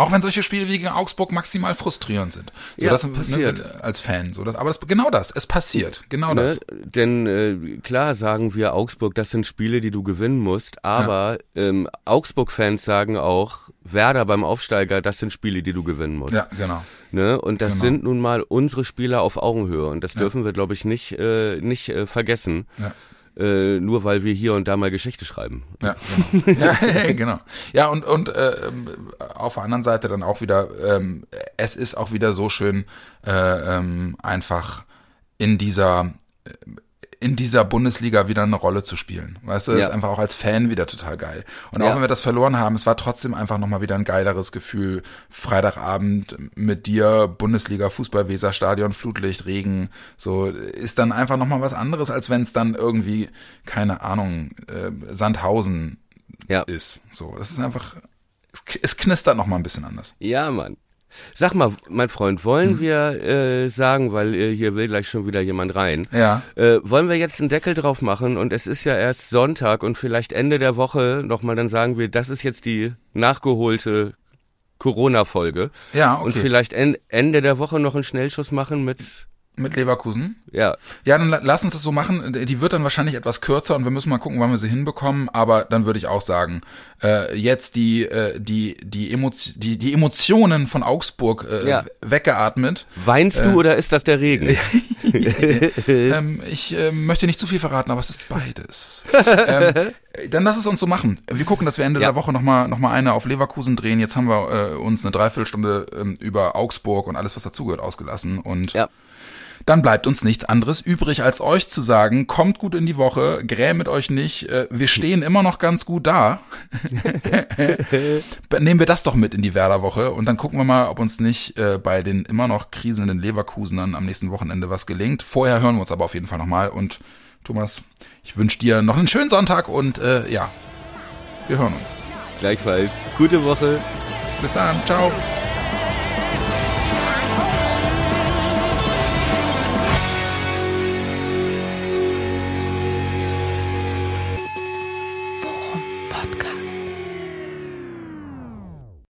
auch wenn solche Spiele wie gegen Augsburg maximal frustrierend sind. So, ja, das, ne, passiert. Ne, als Fan. So, das, aber das, genau das, es passiert. Genau ne, das. Denn äh, klar sagen wir Augsburg, das sind Spiele, die du gewinnen musst, aber ja. ähm, Augsburg-Fans sagen auch, Werder beim Aufsteiger, das sind Spiele, die du gewinnen musst. Ja, genau. Ne? Und das genau. sind nun mal unsere Spieler auf Augenhöhe. Und das dürfen wir, glaube ich, nicht, äh, nicht äh, vergessen. Ja äh, nur weil wir hier und da mal Geschichte schreiben. Ja, *laughs* genau. ja, genau. Ja, und, und äh, auf der anderen Seite dann auch wieder, ähm, es ist auch wieder so schön, äh, ähm, einfach in dieser in dieser Bundesliga wieder eine Rolle zu spielen. Weißt du, das ja. ist einfach auch als Fan wieder total geil. Und auch ja. wenn wir das verloren haben, es war trotzdem einfach nochmal wieder ein geileres Gefühl. Freitagabend mit dir, Bundesliga, Fußball, Weserstadion, Flutlicht, Regen, so ist dann einfach nochmal was anderes, als wenn es dann irgendwie, keine Ahnung, äh, Sandhausen ja. ist. So, das ist einfach, es knistert nochmal ein bisschen anders. Ja, Mann. Sag mal, mein Freund, wollen hm. wir äh, sagen, weil äh, hier will gleich schon wieder jemand rein, ja. äh, wollen wir jetzt einen Deckel drauf machen und es ist ja erst Sonntag und vielleicht Ende der Woche nochmal, dann sagen wir, das ist jetzt die nachgeholte Corona-Folge. Ja, okay. Und vielleicht en Ende der Woche noch einen Schnellschuss machen mit mit Leverkusen? Ja. Ja, dann lass uns das so machen. Die wird dann wahrscheinlich etwas kürzer und wir müssen mal gucken, wann wir sie hinbekommen. Aber dann würde ich auch sagen, äh, jetzt die, äh, die, die, Emotio die, die Emotionen von Augsburg äh, ja. weggeatmet. Weinst du äh, oder ist das der Regen? *laughs* ähm, ich äh, möchte nicht zu viel verraten, aber es ist beides. *laughs* ähm, dann lass es uns so machen. Wir gucken, dass wir Ende ja. der Woche nochmal noch mal eine auf Leverkusen drehen. Jetzt haben wir äh, uns eine Dreiviertelstunde ähm, über Augsburg und alles, was dazugehört, ausgelassen. Und ja dann bleibt uns nichts anderes übrig, als euch zu sagen, kommt gut in die Woche, grämet euch nicht, äh, wir stehen immer noch ganz gut da. *laughs* Nehmen wir das doch mit in die Werder-Woche und dann gucken wir mal, ob uns nicht äh, bei den immer noch kriselnden Leverkusenern am nächsten Wochenende was gelingt. Vorher hören wir uns aber auf jeden Fall nochmal und Thomas, ich wünsche dir noch einen schönen Sonntag und äh, ja, wir hören uns. Gleichfalls, gute Woche. Bis dann, ciao.